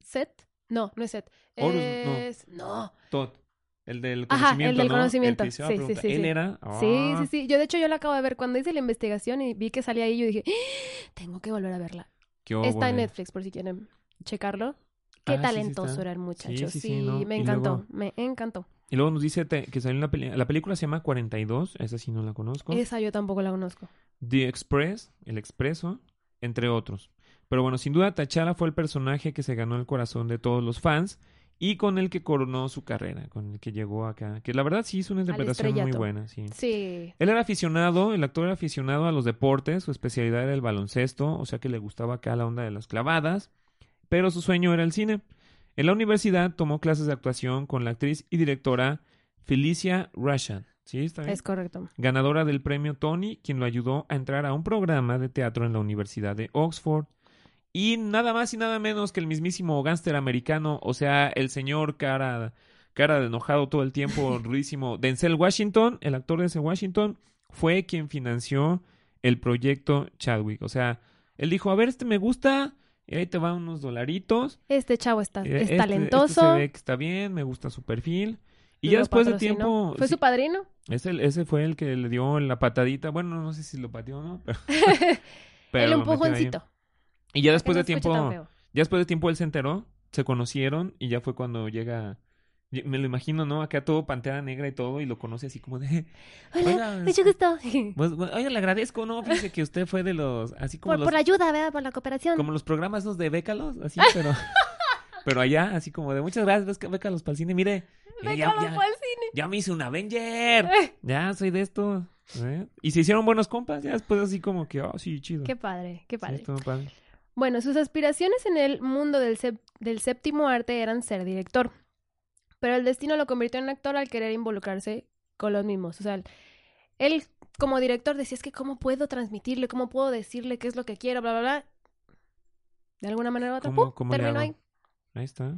Set. No, no es Set. Horus, no. no. Tot, el del Ajá, conocimiento, el del ¿no? conocimiento. que se iba a Sí, sí, sí, sí. Él era... Sí, Ah. sí, sí. Yo, de hecho, yo la acabo de ver. Cuando hice la investigación y vi que salía ahí, yo dije, "Ah, tengo que volver a verla. Qué Está en. Netflix, por si quieren checarlo. Qué Ah, sí, sí talentoso está. era el muchacho. Sí, Sí, sí, sí, ¿no? me encantó. luego- Me encantó. Y luego nos dice que salió una película. La película se llama 42, esa sí no la conozco. Esa yo tampoco la conozco. The Express, El Expreso, entre otros. Pero bueno, sin duda T'Challa fue el personaje que se ganó el corazón de todos los fans y con el que coronó su carrera, con el que llegó acá. Que la verdad sí hizo una interpretación muy buena, sí. Sí. Él era aficionado, el actor era aficionado a los deportes, su especialidad era el baloncesto, o sea que le gustaba acá la onda de las clavadas, pero su sueño era el cine. En la universidad tomó clases de actuación con la actriz y directora Felicia Rashad. ¿Sí? ¿Está bien? Es correcto. Ganadora del premio Tony, quien lo ayudó a entrar a un programa de teatro en la Universidad de Oxford. Y nada más y nada menos que el mismísimo gángster americano, o sea, el señor cara, cara de enojado todo el tiempo, [LAUGHS] rudísimo, Denzel Washington, el actor de Denzel Washington, fue quien financió el proyecto Chadwick. O sea, él dijo, a ver, este me gusta, y ahí te van unos dolaritos. Este chavo está, Eh, es este- talentoso. Este se ve que está bien, me gusta su perfil. Y ya después de tiempo... ¿Fue sí, su padrino? ese, ese fue el que le dio la patadita. Bueno, no sé si lo pateó o no. Pero, [LAUGHS] [LAUGHS] pero El empujoncito. Y ya después de tiempo, ya después de tiempo él se enteró, se conocieron y ya fue cuando llega Me lo imagino, ¿no? Acá todo pantera negra y todo, y lo conoce así como de. [LAUGHS] Hola, mucho gusto. [LAUGHS] Pues, bueno, oiga, le agradezco, ¿no? Fíjese que usted fue de los. Así como Por, los. por la ayuda, ¿verdad? Por la cooperación. Como los programas esos de Bécalos, así, [LAUGHS] pero. pero allá, así como de muchas gracias, Bécalos para el cine. Mire, mire, ya, ya- cine. ya me hice un Avenger. Ya soy de esto. ¿eh? Y se hicieron buenos compas, ya después así como que, oh, sí, chido. Qué padre, qué Sí, padre. estuvo padre. Bueno, sus aspiraciones en el mundo del, del séptimo arte eran ser director. Pero el destino lo convirtió en actor al querer involucrarse con los mismos. O sea, él como director decía, es que cómo puedo transmitirle, cómo puedo decirle qué es lo que quiero, bla, bla, bla. De alguna manera u otra, ¿Cómo- terminó ahí. Ahí está.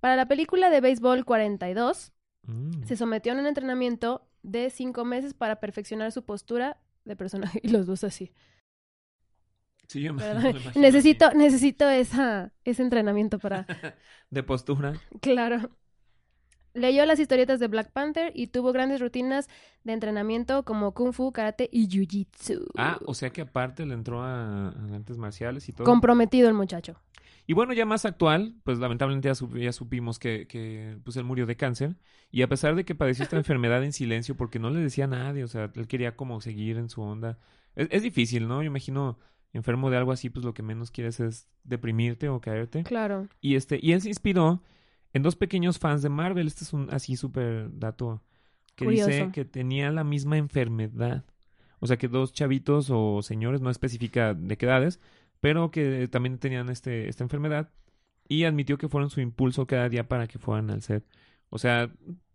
Para la película de béisbol 42, Mm. se sometió a un entrenamiento de cinco meses para perfeccionar su postura de personaje. [LAUGHS] Y los dos así. Sí, yo me- ¿verdad? me imagino necesito, necesito esa, ese entrenamiento para. [LAUGHS] De postura. Claro. Leyó las historietas de Black Panther y tuvo grandes rutinas de entrenamiento como Kung Fu, Karate y Jiu-Jitsu. Ah, o sea que aparte le entró a, a artes marciales y todo. Comprometido el muchacho. Y bueno, ya más actual, pues lamentablemente ya, sup- ya supimos que, que pues él murió de cáncer. Y a pesar de que padeció esta [LAUGHS] enfermedad en silencio, porque no le decía a nadie, o sea, él quería como seguir en su onda. Es, es difícil, ¿no? Yo imagino enfermo de algo así, pues lo que menos quieres es deprimirte o caerte. Claro. Y este, y él se inspiró en dos pequeños fans de Marvel. Este es un así súper dato que dice que tenía la misma enfermedad. O sea que dos chavitos o señores, no especifica de qué edades, pero que también tenían este, esta enfermedad. Y admitió que fueron su impulso cada día para que fueran al set. O sea,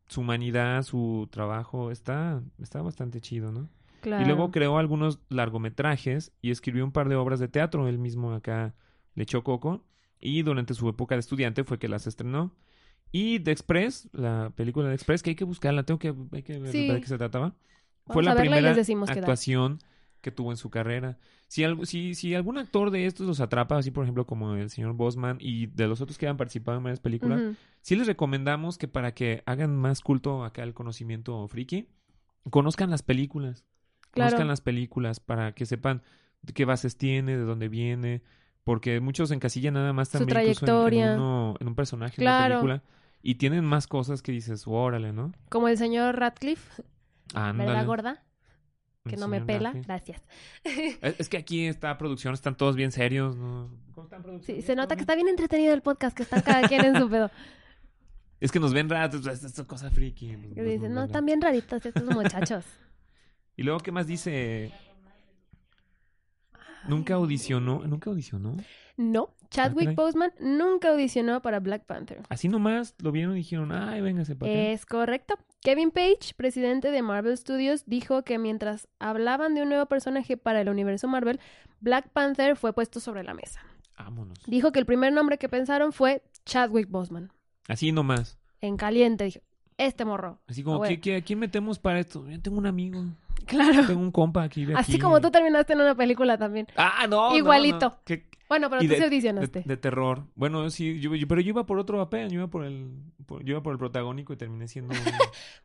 su humanidad, su trabajo, está, está bastante chido, ¿no? Claro. Y luego creó algunos largometrajes y escribió un par de obras de teatro. Él mismo acá le echó coco. Y durante su época de estudiante fue que las estrenó. Y The Express, la película de Express, que hay que buscarla, tengo que, hay que ver Sí. de qué se trataba. Vamos fue la primera actuación que tuvo en su carrera. Si, algo- si, si algún actor de estos los atrapa, así por ejemplo como el señor Bosman y de los otros que han participado en varias películas, Ujú. sí les recomendamos que para que hagan más culto acá el conocimiento friki, conozcan las películas. Claro. Conozcan las películas para que sepan qué bases tiene, de dónde viene, porque muchos encasillan nada más Su también incluso en- en, uno- en un personaje Claro. una película y tienen más cosas que dices, órale, ¿no? Como el señor Radcliffe, Ándale, ¿verdad, gorda? el Que no me pela. Radcliffe. Gracias. [LAUGHS] Es, es que aquí está producción, están todos bien serios, ¿no? ¿Cómo están producción? Sí, se ¿Todo nota que está bien entretenido el podcast, que está cada quien en su pedo. [LAUGHS] Es que nos ven ratos, esta es cosa friki. pues, nos- dicen, nos no, están bien raritos estos muchachos. [LAUGHS] Y luego, ¿qué más dice? Nunca audicionó, nunca audicionó. No, Chadwick caray. Boseman nunca audicionó para Black Panther. Así nomás lo vieron y dijeron, ay, véngase para acá. Es correcto. Kevin Page, presidente de Marvel Studios, dijo que mientras hablaban de un nuevo personaje para el universo Marvel, Black Panther fue puesto sobre la mesa. Vámonos. Dijo que el primer nombre que pensaron fue Chadwick Boseman. Así nomás. En caliente, dijo, este morro. Así como, Ah. ¿qué, qué, ¿a quién metemos para esto? Yo tengo un amigo, Claro. tengo un compa aquí. Así aquí. como tú terminaste en una película también. Ah, no. Igualito. no. ¿Qué- Bueno, pero Y tú sí de- audicionaste. De, de terror. Bueno, sí, yo, yo- pero yo iba por otro papel, yo iba por el, por- yo iba por el protagónico y terminé siendo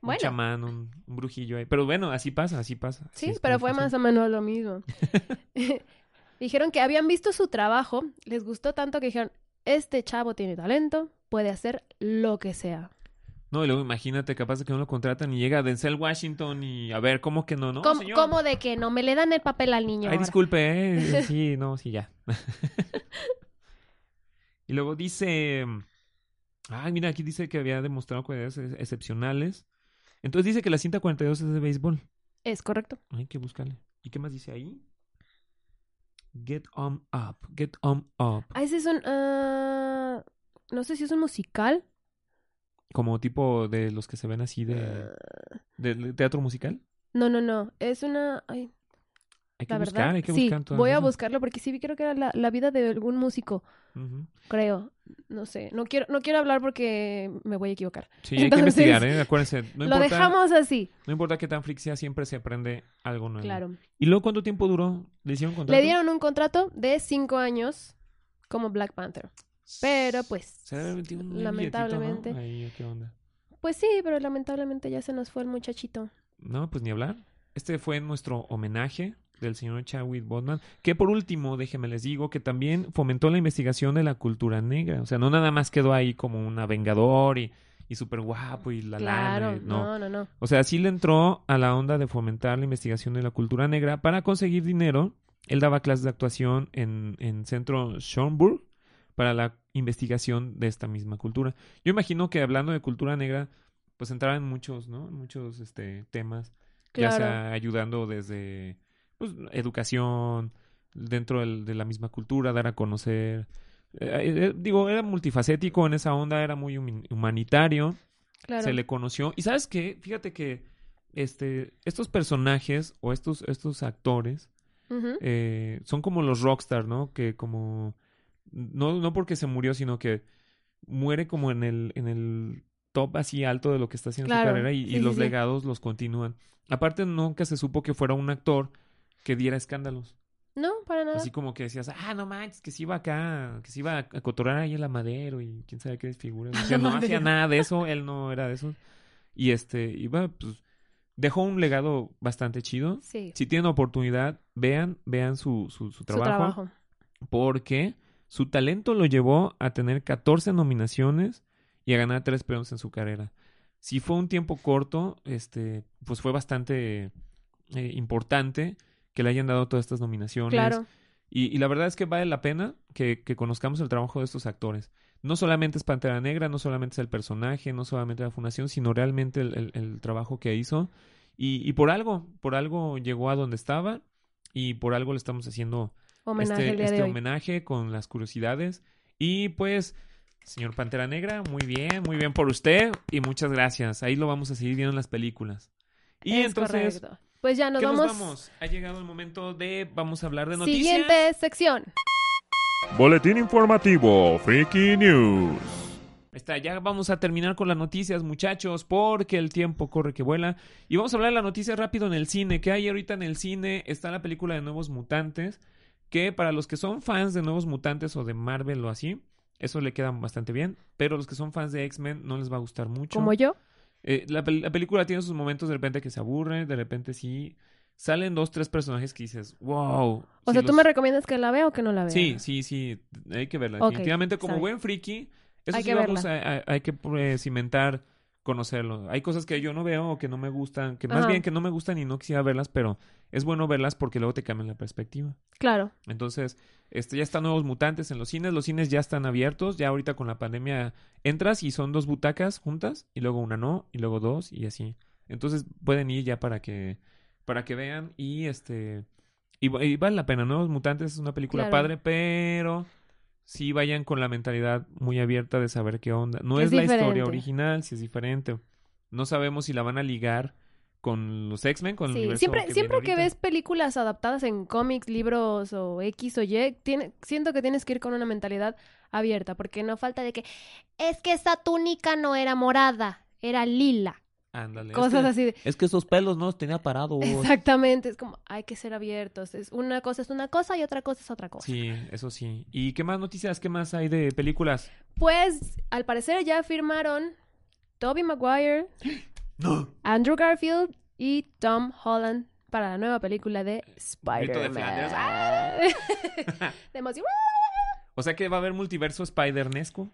un, [LAUGHS] chamán, un, un brujillo ahí. Pero bueno, así pasa, así pasa. Así Sí, pero fue más o menos lo mismo. [LAUGHS] [LAUGHS] dijeron que habían visto su trabajo, les gustó tanto que dijeron, este chavo tiene talento, puede hacer lo que sea. No, y luego imagínate, capaz de que no lo contratan y llega Denzel Washington y a ver, ¿cómo que no? No, ¿Cómo, señor. cómo de que no me le dan el papel al niño? Ay, ahora? disculpe, ¿eh? [LAUGHS] Sí, no, sí, ya. [LAUGHS] y luego dice... Ay, mira, aquí dice que había demostrado cualidades ex- excepcionales. Entonces dice que la cinta 42 es de béisbol. Es correcto. Hay que buscarle. ¿Y qué más dice ahí? Get on up, get on up. Ah, ese es un... ah, no sé si es un musical. Como tipo de los que se ven así de, Ah, de- de teatro musical. no, no, no. Es una... Ay, Hay que la buscar, verdad. hay que sí, buscar voy a buscarlo porque sí, creo que era la, la vida de algún músico. Creo. No sé. No quiero, no quiero hablar porque me voy a equivocar. Sí, hay que [LAUGHS] Entonces, investigar, ¿eh? Acuérdense. No Lo dejamos así. no importa qué tan freak sea, siempre se aprende algo nuevo. Claro. ¿Y luego cuánto tiempo duró? ¿Le hicieron contrato? Le dieron un contrato de cinco años como Black Panther. Pero pues, Se debe haber metido un billetito, ¿no? lamentablemente. Ahí, ¿qué onda? pues sí, pero lamentablemente ya se nos fue el muchachito. No, pues ni hablar. Este fue nuestro homenaje del señor Chadwick Boseman, que por último, déjenme les digo, que también fomentó la investigación de la cultura negra. O sea, no nada más quedó ahí como una vengador y, y súper guapo y la Claro, lana. y- no. no, no, no. O sea, sí le entró a la onda de fomentar la investigación de la cultura negra para conseguir dinero. Él daba clases de actuación en, en Centro Schomburg para la investigación de esta misma cultura. Yo imagino que hablando de cultura negra, pues entraba en muchos, ¿no? En muchos este, temas, ya Claro. sea ayudando desde pues, educación, dentro del- de la misma cultura, dar a conocer. Eh, eh, digo, era multifacético en esa onda, era muy humanitario Claro. se le conoció. Y sabes qué, fíjate que este, estos personajes o estos, estos actores eh, son como los rockstar, ¿no? Que como no, no porque se murió, sino que muere como en el, en el top así alto de lo que está haciendo Claro, su carrera y, sí, los sí. legados los continúan. Aparte, nunca se supo que fuera un actor que diera escándalos. No, para nada. Así como que decías, ah, no manches, que se iba acá, que se iba a, cotorrar ahí en la madero y quién sabe qué desfigura. O [LAUGHS] sea, no hacía nada de eso, él no era de eso. Y este, iba, pues, dejó un legado bastante chido. Sí. Si tienen oportunidad, vean, vean su, su, su Su trabajo, trabajo. porque su talento lo llevó a tener 14 nominaciones y a ganar tres premios en su carrera. Si fue un tiempo corto, este, pues fue bastante eh, importante que le hayan dado todas estas nominaciones. Claro. Y, y la verdad es que vale la pena que, que conozcamos el trabajo de estos actores. No solamente es Pantera Negra, no solamente es el personaje, no solamente la fundación, sino realmente el, el- el trabajo que hizo. Y, y por algo, por algo llegó a donde estaba y por algo le estamos haciendo Homenaje este, el día este de hoy. homenaje con las curiosidades. Y pues, señor Pantera Negra, muy bien, muy bien por usted y muchas gracias. Ahí lo vamos a seguir viendo en las películas. Y Es entonces, correcto. Pues ya nos ¿qué vamos. nos vamos? Ha llegado el momento de, vamos a hablar de noticias. Siguiente sección. Boletín informativo Freaky News. Está, ya vamos a terminar con las noticias, muchachos, porque el tiempo corre que vuela. Y vamos a hablar de la noticia rápido en el cine. Que hay ahorita en el cine está la película de Nuevos Mutantes. Que para los que son fans de Nuevos Mutantes o de Marvel o así, eso le queda bastante bien. Pero los que son fans de X-Men no les va a gustar mucho. Como yo. Eh, la, la película tiene sus momentos de repente que se aburre, de repente sí. Salen dos, tres personajes que dices, wow. O sí sea, ¿tú me recomiendas que la vea o que no la vea? Sí, sí, sí, hay que verla. Definitivamente, como buen friki, eso Hay sí que vamos a, a- hay que eh, cimentar, conocerlo. Hay cosas que yo no veo o que no me gustan, que más Ajá. bien que no me gustan y no quisiera verlas, pero es bueno verlas porque luego te cambian la perspectiva. Claro. Entonces, este, ya están nuevos mutantes en los cines, los cines ya están abiertos, ya ahorita con la pandemia entras y son dos butacas juntas y luego una no y luego dos y así. Entonces pueden ir ya para que para que vean y este y, y vale la pena, Nuevos Mutantes es una película Claro. padre, pero sí vayan con la mentalidad muy abierta de saber qué onda. No Es es, la historia original, si es diferente. No sabemos si la van a ligar con los X-Men, con el Sí, universo siempre, que siempre que ahorita. ves películas adaptadas en cómics, libros o X o Y, tiene, siento que tienes que ir con una mentalidad abierta, porque no falta de que es que esa túnica no era morada, era lila. Ándale, es Cosas que- así de, Es que esos pelos no los tenía parados. exactamente, es como hay que ser abiertos, es una cosa es una cosa y otra cosa es otra cosa. Sí, eso sí. ¿Y qué más noticias? ¿Qué más hay de películas? Pues al parecer ya firmaron Tobey Maguire, [GASPS] No. Andrew Garfield y Tom Holland para la nueva película de Flanders. ¡Ah! Spider-Man. [LAUGHS] De emoción. O sea que va a haber multiverso Spider-Nesco.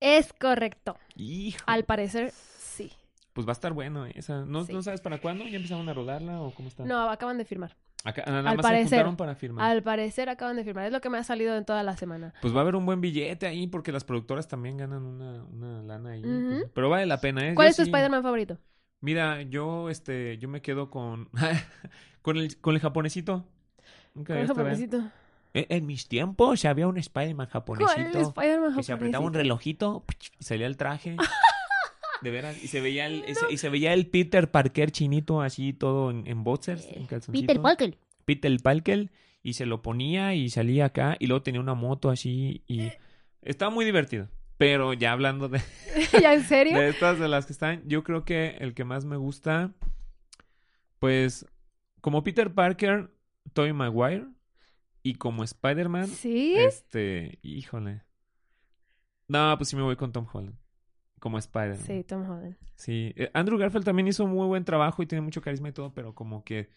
Es correcto. Hijo. Al parecer. Pues va a estar bueno. eh, Esa. ¿No, Sí. ¿No sabes para cuándo? ¿Ya empezaron a rodarla o cómo está? No, acaban de firmar. Acá, nada al más se parecer. juntaron para firmar. Al parecer acaban de firmar. Es lo que me ha salido en toda la semana. Pues va a haber un buen billete ahí porque las productoras también ganan una, una lana ahí. Pues, pero vale la pena, ¿eh? ¿Cuál Yo es tu sí- Spider-Man favorito? Mira, yo este, yo me quedo con [LAUGHS] con el con el japonesito. Nunca ¿Cuál es llegaste a ver. japonesito? En, en mis tiempos había un Spider-Man ¿Cuál es japonesito Spider-Man que se apretaba un relojito. [LAUGHS] Y salía el traje. [LAUGHS] De veras. Y se veía el, y se- y se veía el Peter Parker chinito así todo en, en boxers, en calzoncito. Peter Parker. Peter Parker. Y se lo ponía y salía acá. Y luego tenía una moto así. Y estaba muy divertido. Pero ya hablando de, [LAUGHS] ¿Ya en serio? de estas de las que están, yo creo que el que más me gusta, pues, como Peter Parker, Tobey Maguire. Y como Spider-Man, ¿Sí? este, híjole. No, pues sí me voy con Tom Holland. Como Spider-Man. Sí, Tom Holland. Sí. Eh, Andrew Garfield también hizo muy buen trabajo y tiene mucho carisma y todo, pero como que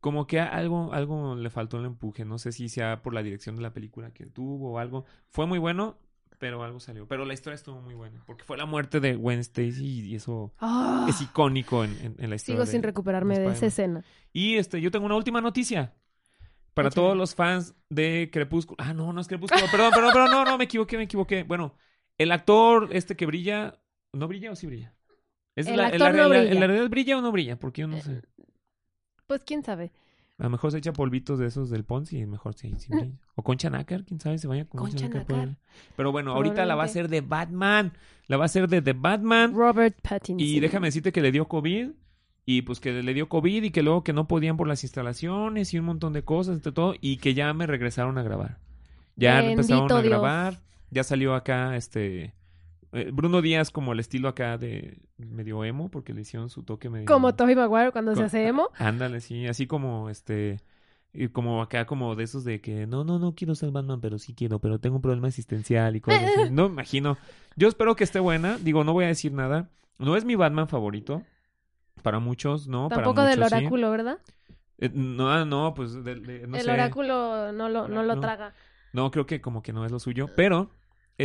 como que algo, algo le faltó el empuje. No sé si sea por la dirección de la película que tuvo o algo. Fue muy bueno, pero algo salió. Pero la historia estuvo muy buena, porque fue la muerte de Gwen Stacy y eso Ah, es icónico en, en- en la historia. sigo de- sin recuperarme de esa Spider-Man. escena. Y este, yo tengo una última noticia. Para todos los fans de Crepúsculo. Ah, no, no es Crepúsculo. Perdón, perdón, perdón. No, no, me equivoqué, me equivoqué. Bueno, el actor este que brilla. ¿No brilla o sí brilla? Es El la, actor la no realidad- brilla. ¿En la realidad brilla o no brilla? Porque yo no sé. Pues quién sabe. A lo mejor se echa polvitos de esos del Ponzi y mejor sí, sí brilla. [LAUGHS] O Concha Nácar, quién sabe, se vaya con Concha por Nácar. ahí. Pero bueno, ahorita la va a hacer de Batman. La va a hacer de The Batman. Robert Pattinson. Y déjame decirte que le dio COVID. Y pues que le dio COVID y que luego que no podían por las instalaciones y un montón de cosas y todo. Y que ya me regresaron a grabar. Ya Bendito empezaron a Dios. Ya salió acá este. eh, Bruno Díaz como el estilo acá de medio emo porque le hicieron su toque medio Como Tobey Maguire cuando se hace emo. Ándale, sí, así como este y como acá como de esos de que no, no, no quiero ser Batman, pero sí quiero, pero tengo un problema existencial y cosas así. [LAUGHS] No me imagino. Yo espero que esté buena, digo, no voy a decir nada. No es mi Batman favorito. Para muchos, no, Tampoco para del muchos, sí. oráculo, ¿verdad? Eh, no, no, pues de- de- no el sé. oráculo no lo, no lo No. traga. No, creo que como que no es lo suyo, pero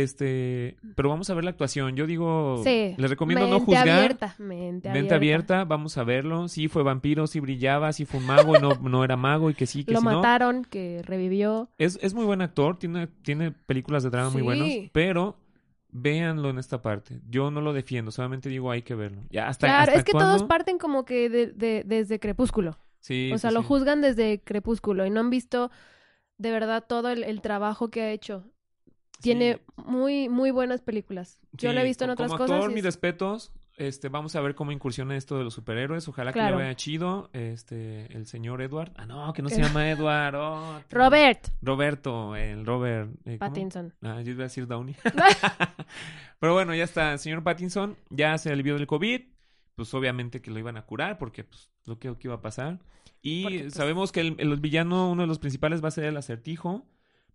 este, pero vamos a ver la actuación. Yo digo, Sí. les recomiendo no juzgar. abierta. Mente, Mente abierta, vamos a verlo. Sí, fue vampiro, sí brillaba, sí fue un mago y no, [LAUGHS] no era mago y que sí, que Lo sí no. mataron, que revivió. Es, es muy buen actor, tiene, tiene películas de drama muy Sí. buenos, pero véanlo en esta parte. Yo no lo defiendo, solamente digo hay que verlo. Ya hasta, Claro, hasta es que todos parten como que de, de- desde Crepúsculo. Sí, o sea, lo juzgan desde Crepúsculo y no han visto de verdad todo el, el trabajo que ha hecho. Tiene Sí, muy, muy buenas películas. Yo lo he visto en otras como cosas. y mis es- respetos. Este, vamos a ver cómo incursiona esto de los superhéroes. Ojalá que le vaya chido. Este, el señor Edward. Ah, no, que no se llama Edward. oh. [LAUGHS] Robert Roberto, el Robert. eh. Pattinson. Ah, yo iba a decir Downey. [LAUGHS] [LAUGHS] Pero bueno, ya está. El señor Pattinson ya se alivió del COVID. Pues obviamente que lo iban a curar porque pues lo que, que iba a pasar. Y Porque, pues- sabemos que el, el villano, uno de los principales va a ser el acertijo.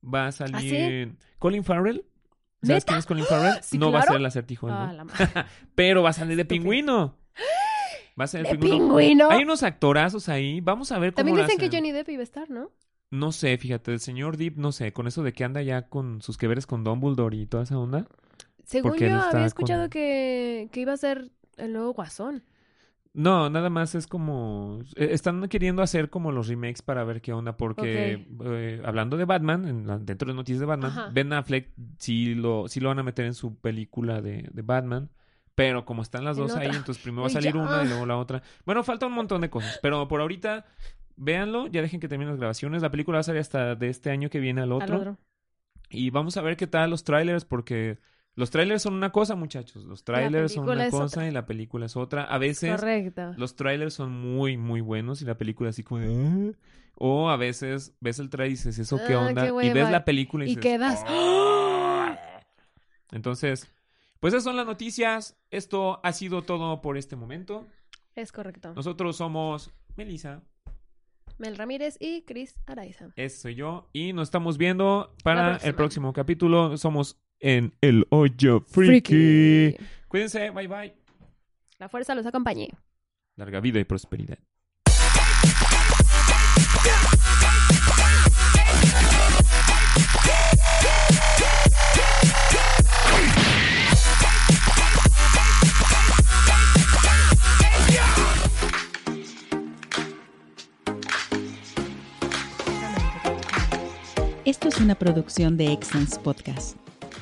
Va a salir ¿Ah, sí? Colin Farrell. ¿Sabes ¿Neta? quién es Colin Farrell? [GASPS] Sí, no va a ser el acertijo, Ah, ¿no? la [LAUGHS] madre. Pero va a salir de pingüino. [GASPS] Va a ser el De pingüino. pingüino. Hay unos actorazos ahí. Vamos a ver cómo También dicen que. Johnny Depp iba a estar, ¿no? No sé, fíjate, el señor Deep, no sé, con eso de que anda ya con sus que veres con Dumbledore y toda esa onda. Según yo había escuchado con- que, que iba a ser el nuevo Guasón. No, nada más es como... eh, Están queriendo hacer como los remakes para ver qué onda, porque eh, hablando de Batman, en la- dentro de noticias de Batman, Ajá. Ben Affleck sí lo, sí lo van a meter en su película de, de Batman, pero como están las En dos ahí, otra. entonces primero va a salir ya. una y luego la otra. Bueno, falta un montón de cosas, pero por ahorita, véanlo, ya dejen que terminen las grabaciones. La película va a salir hasta de este año que viene al Al otro. otro. Y vamos a ver qué tal los trailers, porque los trailers son una cosa, muchachos. Los trailers son una cosa otra. y la película es otra. A veces Correcto. los trailers son muy, muy buenos y la película así como de... "Ah". O a veces ves el trailer y dices, ¿eso qué Ah, onda? qué y ves la película y, Y dices... quedas. "Ah". Entonces, pues esas son las noticias. Esto ha sido todo por este momento. Es correcto. Nosotros somos Melissa, Mel Ramírez y Chris Araiza. ese soy yo. Y nos estamos viendo para el próximo capítulo. Somos en El Hoyo Freaky. Cuídense, bye bye. La fuerza los acompañe. Larga vida y prosperidad. Esto es una producción de Excellence Podcast.